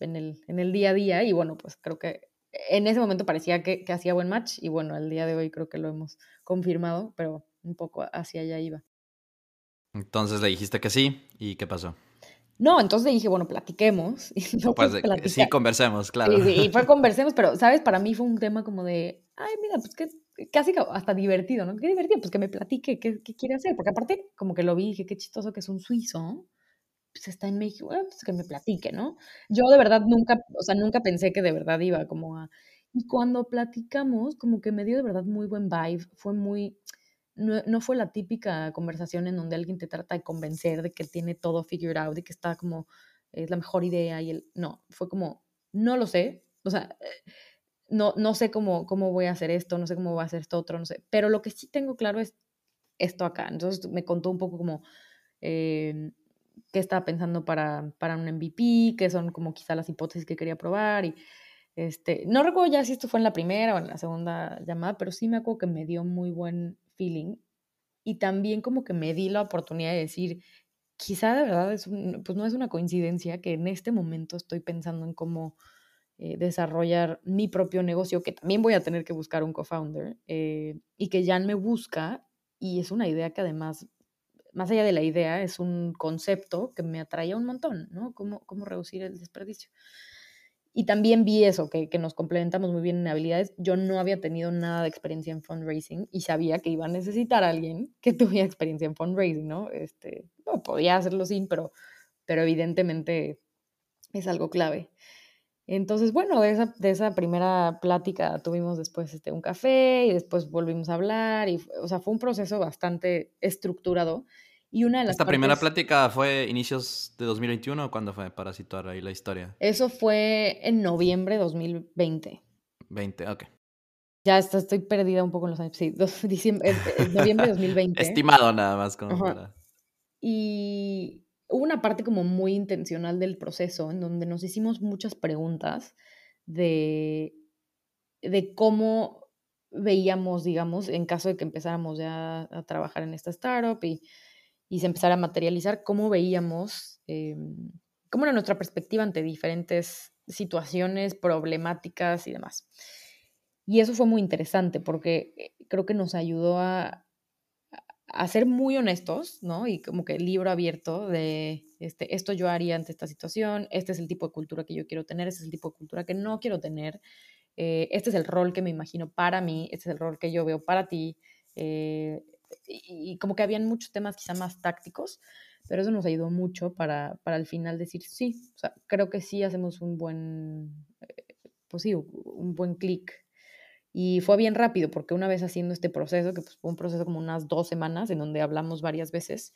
Speaker 1: en, el, en el día a día y bueno, pues creo que en ese momento parecía que, que hacía buen match y bueno, al día de hoy creo que lo hemos confirmado, pero un poco hacia allá iba.
Speaker 2: Entonces le dijiste que sí, ¿y qué pasó?
Speaker 1: No, entonces le dije, bueno, platiquemos.
Speaker 2: no, pues, sí, conversemos, claro.
Speaker 1: Sí, y fue conversemos, pero, ¿sabes? Para mí fue un tema como de, ay, mira, pues que casi hasta divertido, ¿no? Qué divertido, pues que me platique qué, qué quiere hacer, porque aparte como que lo vi y dije, qué chistoso que es un suizo, pues está en México, pues que me platique, ¿no? Yo de verdad nunca, o sea, nunca pensé que de verdad iba como a... Y cuando platicamos, como que me dio de verdad muy buen vibe, fue muy... No, no, fue la típica conversación en donde alguien te trata de convencer de que tiene todo figured out y que está como, es la mejor idea y el... No, fue como, no lo sé, o sea, eh, no, no sé cómo, cómo voy a hacer esto, no sé cómo voy a hacer esto otro, no sé, pero lo que sí tengo claro es esto acá. Entonces me contó un poco como eh, qué estaba pensando para, para un MVP, qué son como quizá las hipótesis que quería probar y este, no recuerdo ya si esto fue en la primera o en la segunda llamada, pero sí me acuerdo que me dio muy buen feeling y también como que me di la oportunidad de decir, quizá de verdad es pues no es una coincidencia que en este momento estoy pensando en cómo eh, desarrollar mi propio negocio, que también voy a tener que buscar un co-founder, eh, y que Jan me busca, y es una idea que además, más allá de la idea, es un concepto que me atraía un montón, ¿no? Cómo, cómo reducir el desperdicio. Y también vi eso, que, que, nos complementamos muy bien en habilidades. Yo no había tenido nada de experiencia en fundraising y sabía que iba a necesitar a alguien que tuviera experiencia en fundraising, ¿no? Este, no, podía hacerlo sin, pero, pero evidentemente es algo clave. Entonces, bueno, de esa, de esa primera plática tuvimos después este, un café y después volvimos a hablar y, o sea, fue un proceso bastante estructurado. Y una de las
Speaker 2: ¿Esta primera plática fue inicios de 2021 o cuándo fue para situar ahí la historia?
Speaker 1: Eso fue en noviembre de 2020.
Speaker 2: 20, ok.
Speaker 1: Ya está, estoy perdida un poco en los años. Sí, diciembre, noviembre de 2020.
Speaker 2: Estimado nada más. Como para...
Speaker 1: Y hubo una parte como muy intencional del proceso en donde nos hicimos muchas preguntas de, de cómo veíamos, digamos, en caso de que empezáramos ya a trabajar en esta startup y, y se empezara a materializar, cómo veíamos, eh, cómo era nuestra perspectiva ante diferentes situaciones, problemáticas y demás. Y eso fue muy interesante porque eh, creo que nos ayudó a, a ser muy honestos, ¿no? Y como que libro abierto de este, esto yo haría ante esta situación, este es el tipo de cultura que yo quiero tener, este es el tipo de cultura que no quiero tener, eh, este es el rol que me imagino para mí, este es el rol que yo veo para ti. Eh, y, como que habían muchos temas quizá más tácticos, pero eso nos ayudó mucho para, para al final decir, sí, o sea, creo que sí hacemos un buen, eh, pues sí, un buen clic y fue bien rápido, porque una vez haciendo este proceso, que pues, fue un proceso como unas dos semanas, en donde hablamos varias veces,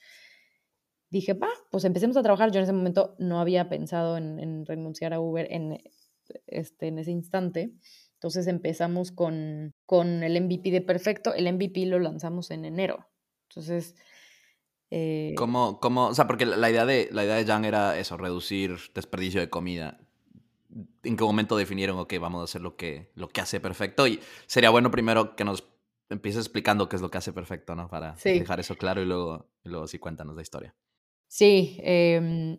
Speaker 1: dije, va, pues empecemos a trabajar. Yo en ese momento no había pensado en, renunciar a Uber en, este, en ese instante. Entonces empezamos con, con el MVP de Perfecto. El MVP lo lanzamos en enero. Entonces...
Speaker 2: Eh, ¿Cómo, cómo, o sea, porque la idea de, la idea de Jan era eso, reducir desperdicio de comida en qué momento definieron, ok, vamos a hacer lo que, lo que hace perfecto. Y sería bueno primero que nos empieces explicando qué es lo que hace perfecto, ¿no? Para dejar eso claro y luego, luego sí cuéntanos la historia.
Speaker 1: Sí, em,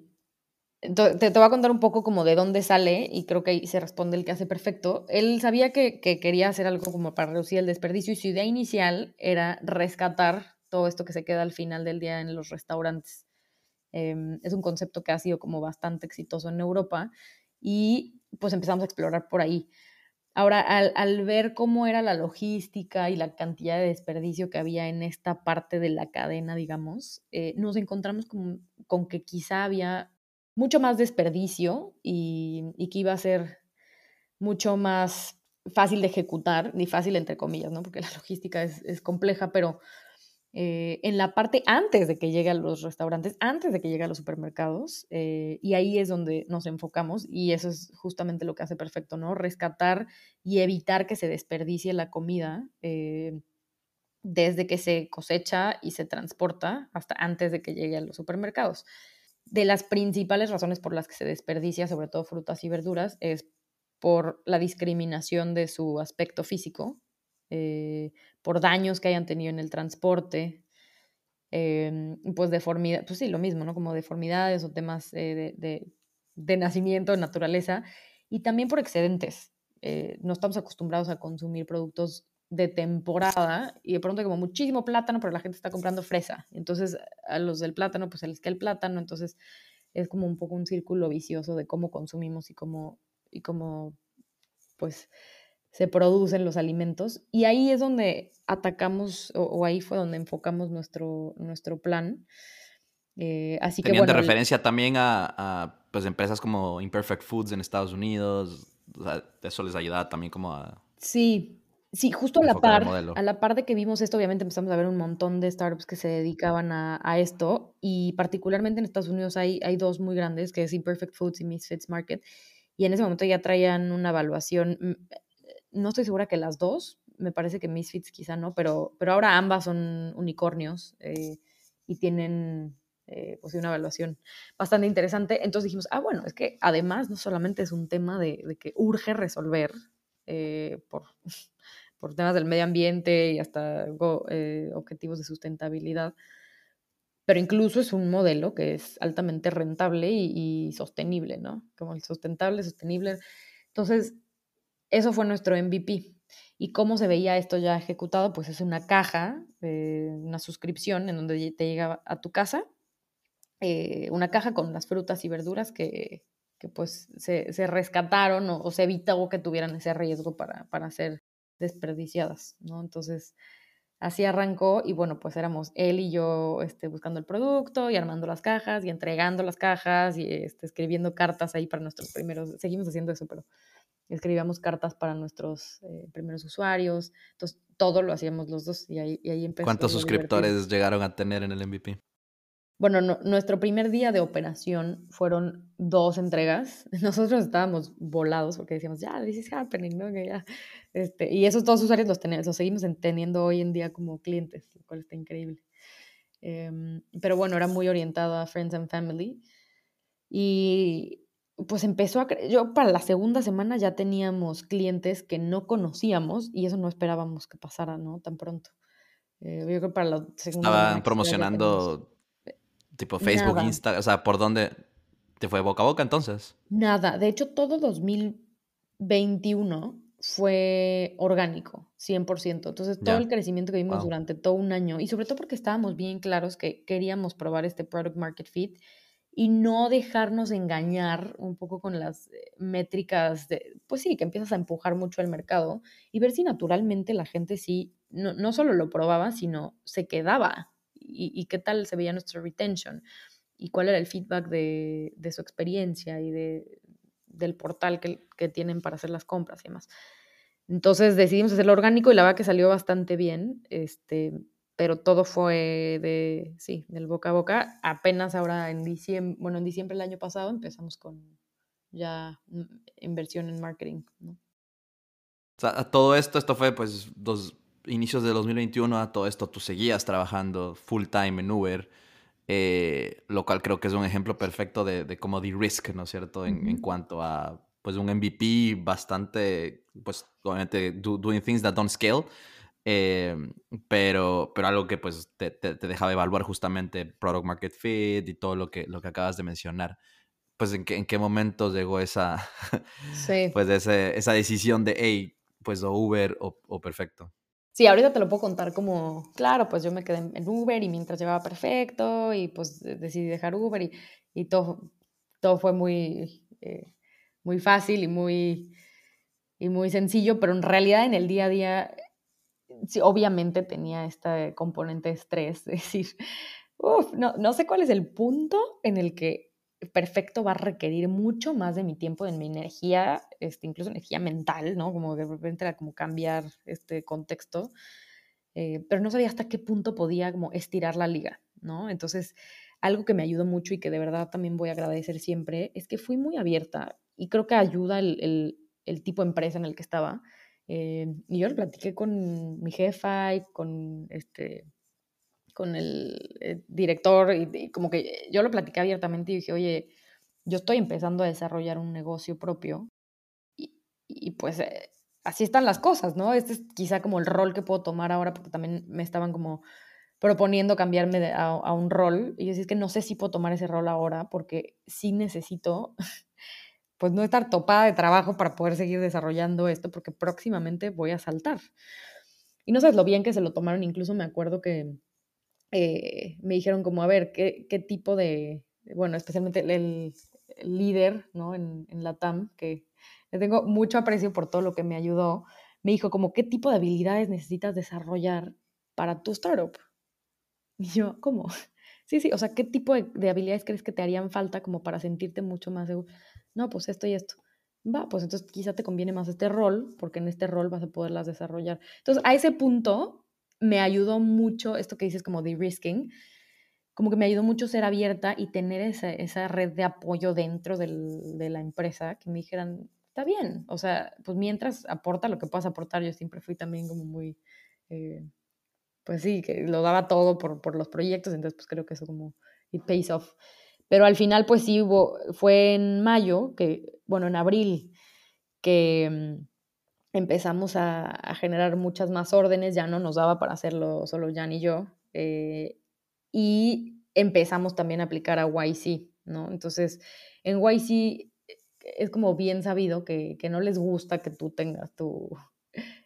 Speaker 1: te, te, voy a contar un poco como de dónde sale y creo que ahí se responde el que hace perfecto. Él sabía que, que quería hacer algo como para reducir el desperdicio y su idea inicial era rescatar todo esto que se queda al final del día en los restaurantes. Em, es un concepto que ha sido como bastante exitoso en Europa y pues empezamos a explorar por ahí. Ahora, al, ver cómo era la logística y la cantidad de desperdicio que había en esta parte de la cadena, digamos, eh, nos encontramos con, con, que quizá había mucho más desperdicio y, y, que iba a ser mucho más fácil de ejecutar, ni fácil entre comillas, ¿no? Porque la logística es, es compleja, pero eh, en la parte antes de que llegue a los restaurantes, antes de que llegue a los supermercados, eh, y ahí es donde nos enfocamos y eso es justamente lo que hace perfecto, ¿no? Rescatar y evitar que se desperdicie la comida eh, desde que se cosecha y se transporta hasta antes de que llegue a los supermercados. De las principales razones por las que se desperdicia, sobre todo frutas y verduras, es por la discriminación de su aspecto físico, eh, por daños que hayan tenido en el transporte, em, pues deformidad, pues sí, lo mismo, ¿no? Como deformidades o temas eh, de, de, nacimiento, de naturaleza, y también por excedentes. Eh, no estamos acostumbrados a consumir productos de temporada y de pronto hay como muchísimo plátano, pero la gente está comprando fresa. Entonces a los del plátano pues se les cae el plátano, entonces es como un poco un círculo vicioso de cómo consumimos y cómo, y cómo pues se producen los alimentos. Y ahí es donde atacamos, o, ahí fue donde enfocamos nuestro, nuestro plan. Eh, así
Speaker 2: Tenían
Speaker 1: que
Speaker 2: de referencia también a, pues, empresas como Imperfect Foods en Estados Unidos. O sea, eso les ayudaba también como a...
Speaker 1: Sí, Sí, justo a la par, a la par de que vimos esto, obviamente empezamos a ver un montón de startups que se dedicaban a, a esto y particularmente en Estados Unidos hay, hay dos muy grandes, que es Imperfect Foods y Misfits Market, y en ese momento ya traían una evaluación, mm, no estoy segura que las dos, me parece que Misfits quizá no, pero, pero ahora ambas son unicornios eh, y tienen eh, pues una evaluación bastante interesante. Entonces dijimos, ah, bueno, es que además no solamente es un tema de, de que urge resolver eh, por por temas del medio ambiente y hasta eh, objetivos de sustentabilidad. Pero incluso es un modelo que es altamente rentable y, sostenible, ¿no? Como el sustentable, sostenible. Entonces, eso fue nuestro MVP. ¿Y cómo se veía esto ya ejecutado? Pues es una caja, eh, una suscripción en donde te llega a tu casa, eh, una caja con las frutas y verduras que, que pues se, se rescataron o, o, se evitó que tuvieran ese riesgo para, para ser desperdiciadas, ¿no? Entonces, así arrancó y bueno, pues éramos él y yo este, buscando el producto y armando las cajas y entregando las cajas y este, escribiendo cartas ahí para nuestros primeros, seguimos haciendo eso, pero escribíamos cartas para nuestros eh, primeros usuarios, entonces todo lo hacíamos los dos y ahí, y ahí empezó.
Speaker 2: ¿Cuántos suscriptores llegaron a tener en el MVP?
Speaker 1: Bueno, nuestro primer día de operación fueron dos entregas. Nosotros estábamos volados porque decíamos, ya, this is happening, ¿no? Que ya, este, y esos dos usuarios los, tenemos, los seguimos teniendo hoy en día como clientes, lo cual está increíble. Em, pero bueno, era muy orientado a Friends and Family. Y pues empezó a... Yo para la segunda semana ya teníamos clientes que no conocíamos y eso no esperábamos que pasara, ¿no? Tan pronto. Eh, yo creo para la
Speaker 2: segunda Estaban promocionando Tipo Facebook, Instagram, o sea, ¿por dónde te fue boca a boca entonces?
Speaker 1: Nada, de hecho todo 2021 fue orgánico, 100%. Entonces todo el crecimiento que vimos durante todo un año, y sobre todo porque estábamos bien claros que queríamos probar este product market fit y no dejarnos engañar un poco con las eh, métricas de, pues sí, que empiezas a empujar mucho el mercado y ver si naturalmente la gente sí, no, no solo lo probaba, sino se quedaba y, qué tal se veía nuestra retention y cuál era el feedback de, su experiencia y de, del portal que, tienen para hacer las compras y demás. Entonces decidimos hacerlo orgánico y la verdad que salió bastante bien, este, pero todo fue de, sí, del boca a boca. Apenas ahora en diciembre, bueno, en diciembre del año pasado empezamos con ya inversión en marketing, ¿no?
Speaker 2: O sea, todo esto, esto fue pues dos, inicios de 2021 a todo esto tú seguías trabajando full time en Uber, eh, lo cual creo que es un ejemplo perfecto de, de cómo de-risk, ¿no es cierto? En, en, cuanto a pues un MVP bastante, pues obviamente doing things that don't scale, eh, pero, pero algo que pues te, te, te, dejaba evaluar justamente product market fit y todo lo que, lo que acabas de mencionar. Pues en qué, en qué momento llegó esa, sí. pues ese, esa decisión de, hey, pues o Uber o, o perfecto.
Speaker 1: Sí, ahorita te lo puedo contar como, claro, pues yo me quedé en Uber y mientras llevaba perfecto y pues decidí dejar Uber y, y todo, todo fue muy, eh, muy fácil y muy, y muy sencillo, pero en realidad en el día a día, sí, obviamente tenía este componente de estrés, es decir, uf, no, no sé cuál es el punto en el que perfecto va a requerir mucho más de mi tiempo, de mi energía, este, incluso energía mental, ¿no? Como de repente era como cambiar este contexto, eh, pero no sabía hasta qué punto podía como estirar la liga, ¿no? Entonces, algo que me ayudó mucho y que de verdad también voy a agradecer siempre es que fui muy abierta y creo que ayuda el, el, tipo de empresa en el que estaba. Eh, y yo lo platiqué con mi jefa y con este, con el, eh, director y, como que yo lo platicé abiertamente y dije, oye, yo estoy empezando a desarrollar un negocio propio y, y pues eh, así están las cosas, ¿no? Este es quizá como el rol que puedo tomar ahora porque también me estaban como proponiendo cambiarme a, a, un rol y yo decía, es que no sé si puedo tomar ese rol ahora porque sí necesito pues no estar topada de trabajo para poder seguir desarrollando esto porque próximamente voy a saltar. Y no sabes lo bien que se lo tomaron, incluso me acuerdo que eh, me dijeron como, a ver, ¿qué, qué tipo de, bueno, especialmente el, líder, ¿no? En, en, la TAM, que le tengo mucho aprecio por todo lo que me ayudó, me dijo como, ¿qué tipo de habilidades necesitas desarrollar para tu startup? Y yo, ¿cómo? Sí, sí, o sea, ¿qué tipo de, habilidades crees que te harían falta como para sentirte mucho más seguro? No, pues esto y esto. Va, pues entonces quizá te conviene más este rol, porque en este rol vas a poderlas desarrollar. Entonces, a ese punto me ayudó mucho esto que dices como de risking, como que me ayudó mucho ser abierta y tener esa, esa red de apoyo dentro de la empresa, que me dijeran, está bien, o sea, pues mientras aporta lo que puedas aportar, yo siempre fui también como muy... Eh, pues sí, que lo daba todo por, por, los proyectos, entonces pues creo que eso como it pays off. Pero al final pues sí hubo, fue en mayo, que, bueno, en abril, que mm, empezamos a, a, generar muchas más órdenes, ya no nos daba para hacerlo solo Jan y yo, eh, y empezamos también a aplicar a YC, ¿no? Entonces, en YC es como bien sabido que, que no les gusta que tú tengas tu,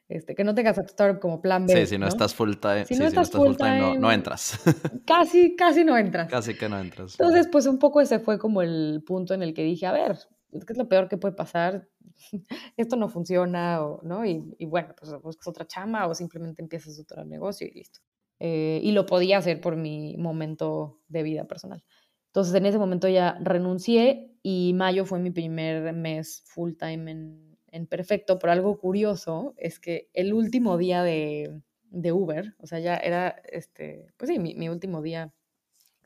Speaker 1: este, que no tengas a tu startup como plan B.
Speaker 2: Sí, si no, estás full time, si no, estás full time, no, entras.
Speaker 1: Casi, casi no entras.
Speaker 2: Casi que no entras.
Speaker 1: Entonces, pues un poco ese fue como el punto en el que dije, a ver, ¿qué es lo peor que puede pasar? Esto no funciona, o, ¿no? Y, y bueno, pues buscas otra chama o simplemente empiezas otro negocio y listo. Eh, y lo podía hacer por mi momento de vida personal. Entonces, en ese momento ya renuncié y mayo fue mi primer mes full time en, en perfecto, pero algo curioso es que el último día de, de Uber, o sea, ya era, este, pues sí, mi, mi, último día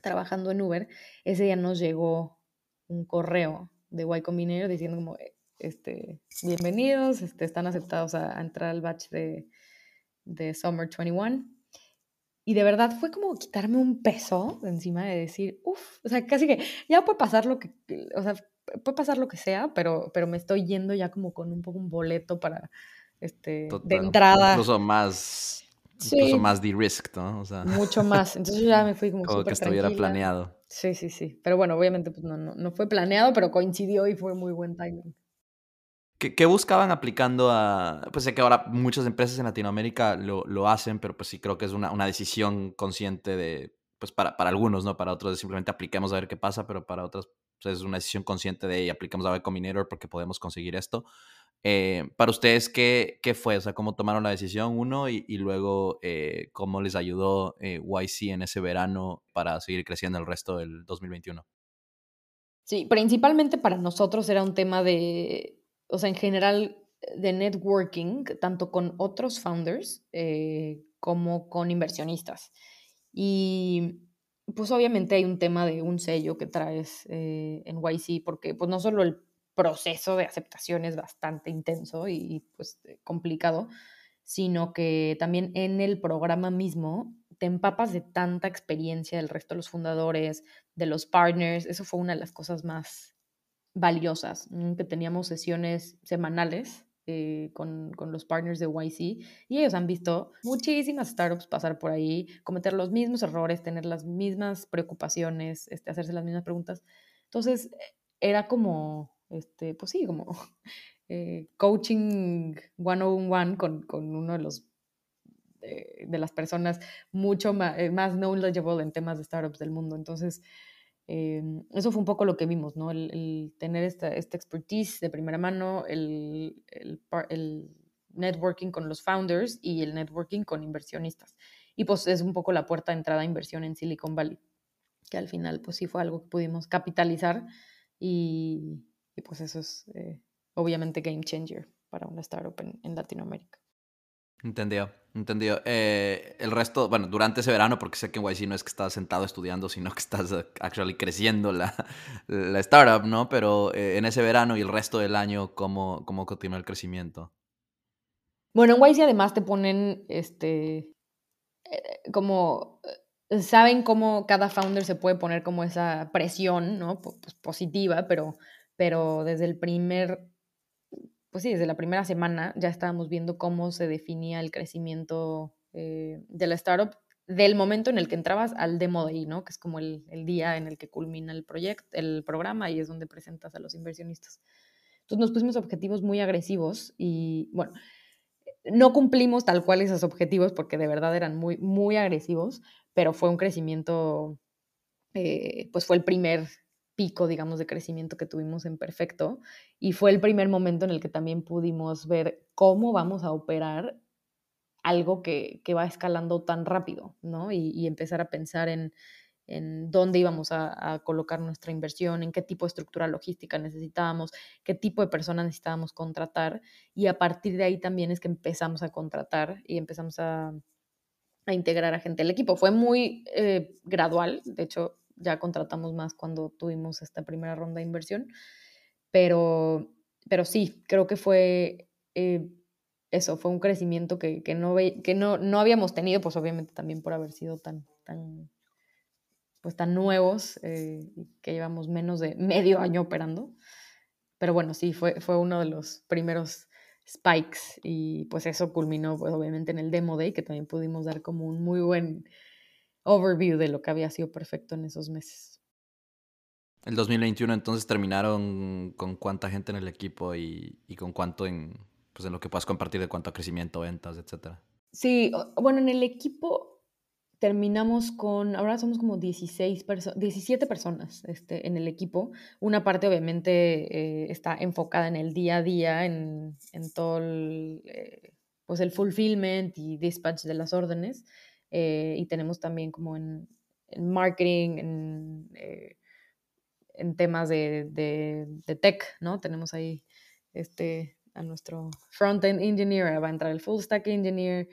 Speaker 1: trabajando en Uber, ese día nos llegó un correo de Y Combinator diciendo como, este, bienvenidos, este, están aceptados a, entrar al batch de, de Summer 21. Y de verdad fue como quitarme un peso de encima de decir, uff, o sea, casi que ya puede pasar lo que, o sea, puede pasar lo que sea, pero, pero me estoy yendo ya como con un poco un boleto para, este, de entrada.
Speaker 2: Incluso más, incluso más de-risk, ¿no? O sea,
Speaker 1: mucho más. Entonces yo ya me fui como
Speaker 2: Como que estuviera planeado.
Speaker 1: Sí, sí, sí. Pero bueno, obviamente pues no, no, no fue planeado, pero coincidió y fue muy buen timing.
Speaker 2: ¿Qué, ¿Qué, buscaban aplicando a...? Pues sé que ahora muchas empresas en Latinoamérica lo, lo hacen, pero pues sí creo que es una, una decisión consciente de, pues para, para algunos, ¿no? Para otros simplemente apliquemos a ver qué pasa, pero para otros es una decisión consciente de, aplicamos a Combinator porque podemos conseguir esto. Eh, para ustedes, ¿qué, ¿qué, fue? O sea, ¿cómo tomaron la decisión uno y, luego eh, cómo les ayudó eh, YC en ese verano para seguir creciendo el resto del 2021?
Speaker 1: Sí, principalmente para nosotros era un tema de, o sea, en general de networking, tanto con otros founders como con inversionistas. Y pues obviamente hay un tema de un sello que traes en YC, porque pues no solo el proceso de aceptación es bastante intenso y pues eh, complicado, sino que también en el programa mismo te empapas de tanta experiencia del resto de los fundadores, de los partners, eso fue una de las cosas más valiosas, que teníamos sesiones semanales eh, con, con, los partners de YC y ellos han visto muchísimas startups pasar por ahí, cometer los mismos errores, tener las mismas preocupaciones, este, hacerse las mismas preguntas. Entonces, era como, este, pues sí, como eh, coaching one-on-one con, con uno de los de, de las personas mucho más, eh, más knowledgeable en temas de startups del mundo. Entonces, eh, eso fue un poco lo que vimos, ¿no? El, tener esta, esta, expertise de primera mano, el, el, el, networking con los founders y el networking con inversionistas. Y pues es un poco la puerta de entrada a inversión en Silicon Valley, que al final pues sí fue algo que pudimos capitalizar y, y pues eso es eh, obviamente game changer para una startup en, en Latinoamérica.
Speaker 2: Entendido, entendido. Eh, el resto, bueno, durante ese verano, porque sé que en YC no es que estás sentado estudiando, sino que estás actually creciendo la, la startup, ¿no? Pero eh, en ese verano y el resto del año, ¿cómo, cómo continúa el crecimiento?
Speaker 1: Bueno, en YC además te ponen, este, como, saben cómo cada founder se puede poner como esa presión, ¿no? Pues positiva, pero, pero desde el primer pues sí, desde la primera semana ya estábamos viendo cómo se definía el crecimiento eh, de la startup del momento en el que entrabas al demo day, ¿no? Que es como el, el día en el que culmina el proyecto, el programa y es donde presentas a los inversionistas. Entonces nos pusimos objetivos muy agresivos y bueno, no cumplimos tal cual esos objetivos porque de verdad eran muy, muy agresivos, pero fue un crecimiento, eh, pues fue el primer pico, digamos, de crecimiento que tuvimos en Perfecto y fue el primer momento en el que también pudimos ver cómo vamos a operar algo que, que va escalando tan rápido, ¿no? Y, y empezar a pensar en, en dónde íbamos a, colocar nuestra inversión, en qué tipo de estructura logística necesitábamos, qué tipo de personas necesitábamos contratar y a partir de ahí también es que empezamos a contratar y empezamos a, a integrar a gente al equipo. Fue muy eh, gradual, de hecho ya contratamos más cuando tuvimos esta primera ronda de inversión, pero, pero sí, creo que fue eh, eso, fue un crecimiento que, no, que no, no habíamos tenido, pues obviamente también por haber sido tan, tan, pues tan nuevos, eh, que llevamos menos de medio año operando. Pero bueno, sí, fue, fue uno de los primeros spikes y pues eso culminó pues obviamente en el Demo Day, que también pudimos dar como un muy buen overview de lo que había sido perfecto en esos meses.
Speaker 2: El 2021 entonces terminaron con cuánta gente en el equipo y, con cuánto en, pues en lo que puedas compartir de cuánto crecimiento, ventas, etcétera.
Speaker 1: Sí, bueno, en el equipo terminamos con, ahora somos como 16 17 personas este, en el equipo. Una parte obviamente eh, está enfocada en el día a día, en, en todo el, eh, pues el fulfillment y dispatch de las órdenes. Eh, y tenemos también como en, en marketing, en, en temas de, de, de, tech, ¿no? Tenemos ahí este, a nuestro front-end engineer, va a entrar el full stack engineer,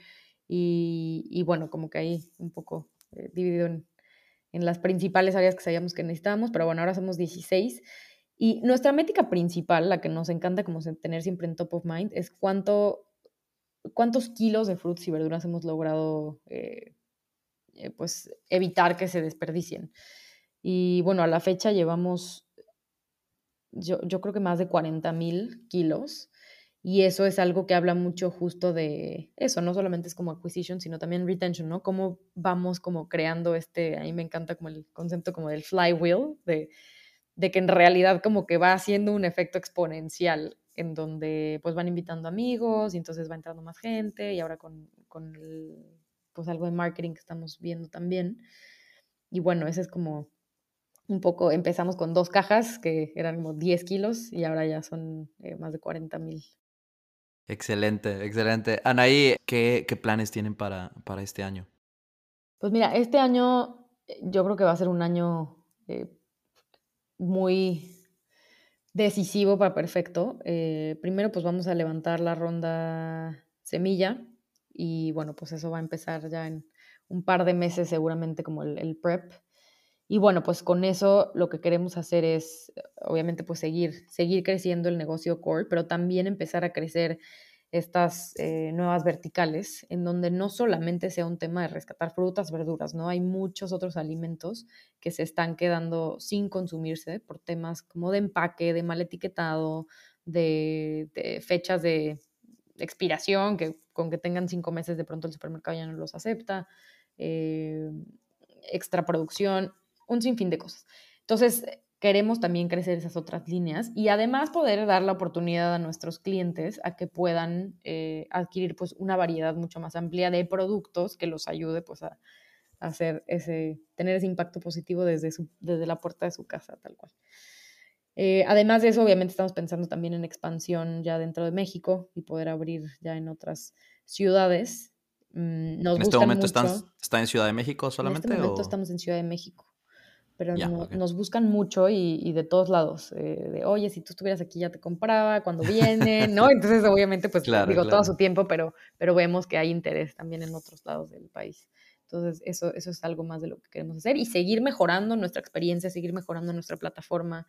Speaker 1: y, bueno, como que ahí un poco eh, dividido en, las principales áreas que sabíamos que necesitábamos, pero bueno, ahora somos 16. Y nuestra métrica principal, la que nos encanta como tener siempre en top of mind, es cuánto, cuántos kilos de frutas y verduras hemos logrado eh, eh, pues evitar que se desperdicien. Y bueno, a la fecha llevamos, yo, yo creo que más de 40 mil kilos y eso es algo que habla mucho justo de eso, no solamente es como acquisition, sino también retention, ¿no? Cómo vamos como creando este, a mí me encanta como el concepto como del flywheel, de, de que en realidad como que va haciendo un efecto exponencial en donde pues van invitando amigos y entonces va entrando más gente y ahora con, con pues algo de marketing que estamos viendo también. Y bueno, ese es como un poco, empezamos con dos cajas que eran como 10 kilos y ahora ya son eh, más de 40 mil
Speaker 2: Excelente, excelente. Anaí, ¿qué, qué planes tienen para, para, este año?
Speaker 1: Pues mira, este año eh, yo creo que va a ser un año eh, muy decisivo para Perfecto. Eh, primero, pues vamos a levantar la ronda semilla y bueno, pues eso va a empezar ya en un par de meses seguramente como el, prep. Y bueno, pues con eso lo que queremos hacer es, obviamente, pues seguir, seguir creciendo el negocio core, pero también empezar a crecer estas eh, nuevas verticales, en donde no solamente sea un tema de rescatar frutas, verduras, ¿no? Hay muchos otros alimentos que se están quedando sin consumirse por temas como de empaque, de mal etiquetado, de, fechas de expiración, que con que tengan cinco meses de pronto el supermercado ya no los acepta, eh, extra producción un sinfín de cosas. Entonces, queremos también crecer esas otras líneas y además poder dar la oportunidad a nuestros clientes a que puedan eh, adquirir pues una variedad mucho más amplia de productos que los ayude pues a, hacer ese, tener ese impacto positivo desde, su, desde la puerta de su casa, tal cual. Eh, además de eso, obviamente estamos pensando también en expansión ya dentro de México y poder abrir ya en otras ciudades.
Speaker 2: Mm, en este momento están, está en Ciudad de México solamente.
Speaker 1: En este momento estamos en Ciudad de México pero nos buscan mucho y, de todos lados, eh, de, oye, si tú estuvieras aquí ya te compraba, cuando vienen, ¿no? Entonces, obviamente, pues digo, todo su tiempo, pero, pero vemos que hay interés también en otros lados del país. Entonces, eso, eso es algo más de lo que queremos hacer y seguir mejorando nuestra experiencia, seguir mejorando nuestra plataforma.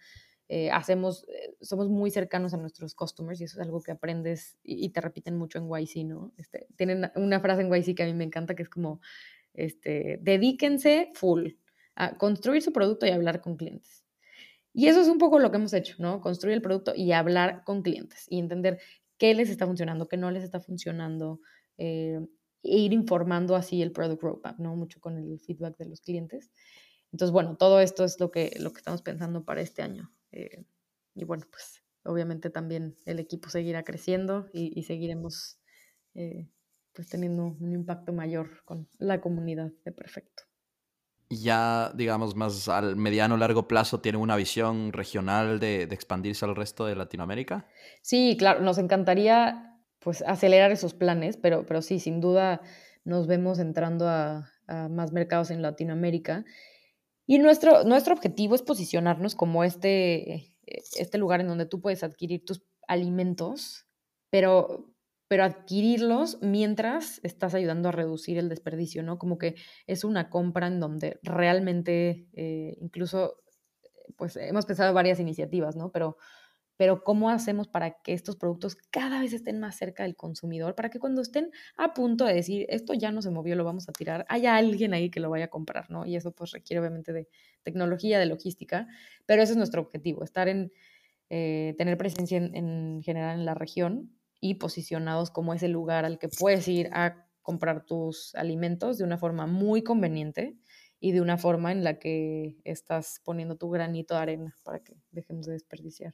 Speaker 1: Eh, hacemos, eh, somos muy cercanos a nuestros customers y eso es algo que aprendes y, te repiten mucho en YC, ¿no? Este, tienen una frase en YC que a mí me encanta que es como, este, dedíquense full, a construir su producto y hablar con clientes. Y eso es un poco lo que hemos hecho, ¿no? Construir el producto y hablar con clientes y entender qué les está funcionando, qué no les está funcionando, eh, e ir informando así el product roadmap, ¿no? Mucho con el feedback de los clientes. Entonces, bueno, todo esto es lo que, lo que estamos pensando para este año. Eh, y bueno, pues obviamente también el equipo seguirá creciendo y, seguiremos eh, pues teniendo un impacto mayor con la comunidad de Perfecto
Speaker 2: ya, digamos, más al mediano o largo plazo tienen una visión regional de, expandirse al resto de Latinoamérica?
Speaker 1: Sí, claro, nos encantaría pues acelerar esos planes, pero, pero sí, sin duda nos vemos entrando a, más mercados en Latinoamérica. Y nuestro, nuestro objetivo es posicionarnos como este, este lugar en donde tú puedes adquirir tus alimentos, pero, pero adquirirlos mientras estás ayudando a reducir el desperdicio, ¿no? Como que es una compra en donde realmente, eh, incluso, pues hemos pensado varias iniciativas, ¿no? Pero pero ¿cómo hacemos para que estos productos cada vez estén más cerca del consumidor? Para que cuando estén a punto de decir, esto ya no se movió, lo vamos a tirar, haya alguien ahí que lo vaya a comprar, ¿no? Y eso pues requiere obviamente de tecnología, de logística, pero ese es nuestro objetivo, estar en, eh, tener presencia en, en general en la región y posicionados como ese lugar al que puedes ir a comprar tus alimentos de una forma muy conveniente y de una forma en la que estás poniendo tu granito de arena para que dejemos de desperdiciar.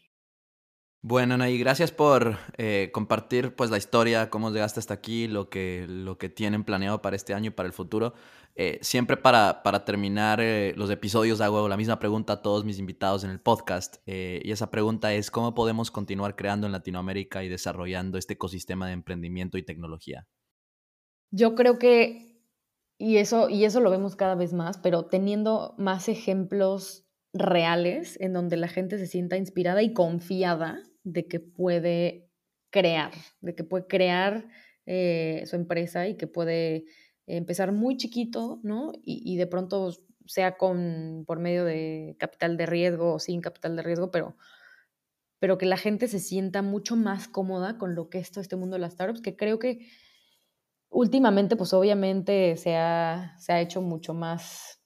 Speaker 2: Bueno, Anaí, gracias por eh, compartir pues la historia, cómo llegaste hasta aquí, lo que, lo que tienen planeado para este año y para el futuro. Eh, siempre para, para terminar eh, los episodios hago la misma pregunta a todos mis invitados en el podcast y esa pregunta es ¿cómo podemos continuar creando en Latinoamérica y desarrollando este ecosistema de emprendimiento y tecnología?
Speaker 1: Yo creo que, y eso, y eso lo vemos cada vez más, pero teniendo más ejemplos reales en donde la gente se sienta inspirada y confiada de que puede crear, de que puede crear eh, su empresa y que puede empezar muy chiquito, ¿no? Y, de pronto sea con, por medio de capital de riesgo o sin capital de riesgo, pero, pero que la gente se sienta mucho más cómoda con lo que es todo este mundo de las startups, que creo que últimamente, pues obviamente se ha, se ha hecho mucho más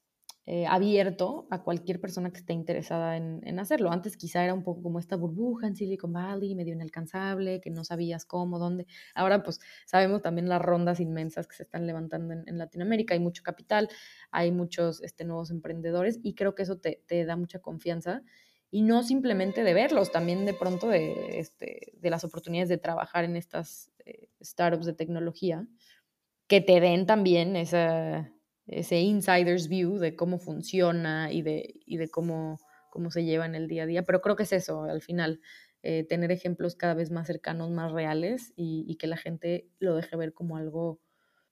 Speaker 1: eh, abierto a cualquier persona que esté interesada en, hacerlo. Antes quizá era un poco como esta burbuja en Silicon Valley, medio inalcanzable, que no sabías cómo, dónde. Ahora pues sabemos también las rondas inmensas que se están levantando en, Latinoamérica. Hay mucho capital, hay muchos este, nuevos emprendedores y creo que eso te, da mucha confianza. Y no simplemente de verlos, también de pronto de, este, de las oportunidades de trabajar en estas eh, startups de tecnología que te den también esa, ese insider's view de cómo funciona y de, y de cómo, cómo se lleva en el día a día. Pero creo que es eso, al final, eh, tener ejemplos cada vez más cercanos, más reales y, que la gente lo deje ver como algo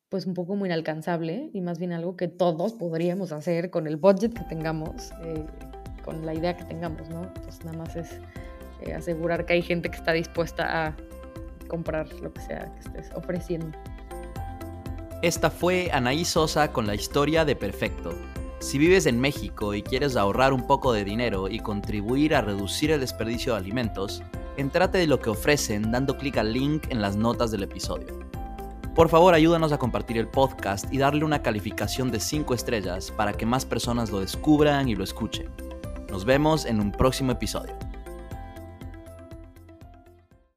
Speaker 1: pues un poco muy inalcanzable y más bien algo que todos podríamos hacer con el budget que tengamos, eh, con la idea que tengamos, ¿no? Pues nada más es eh, asegurar que hay gente que está dispuesta a comprar lo que sea que estés ofreciendo.
Speaker 2: Esta fue Anaí Sosa con la historia de Perfecto. Si vives en México y quieres ahorrar un poco de dinero y contribuir a reducir el desperdicio de alimentos, entrate de lo que ofrecen dando clic al link en las notas del episodio. Por favor, ayúdanos a compartir el podcast y darle una calificación de 5 estrellas para que más personas lo descubran y lo escuchen. Nos vemos en un próximo episodio.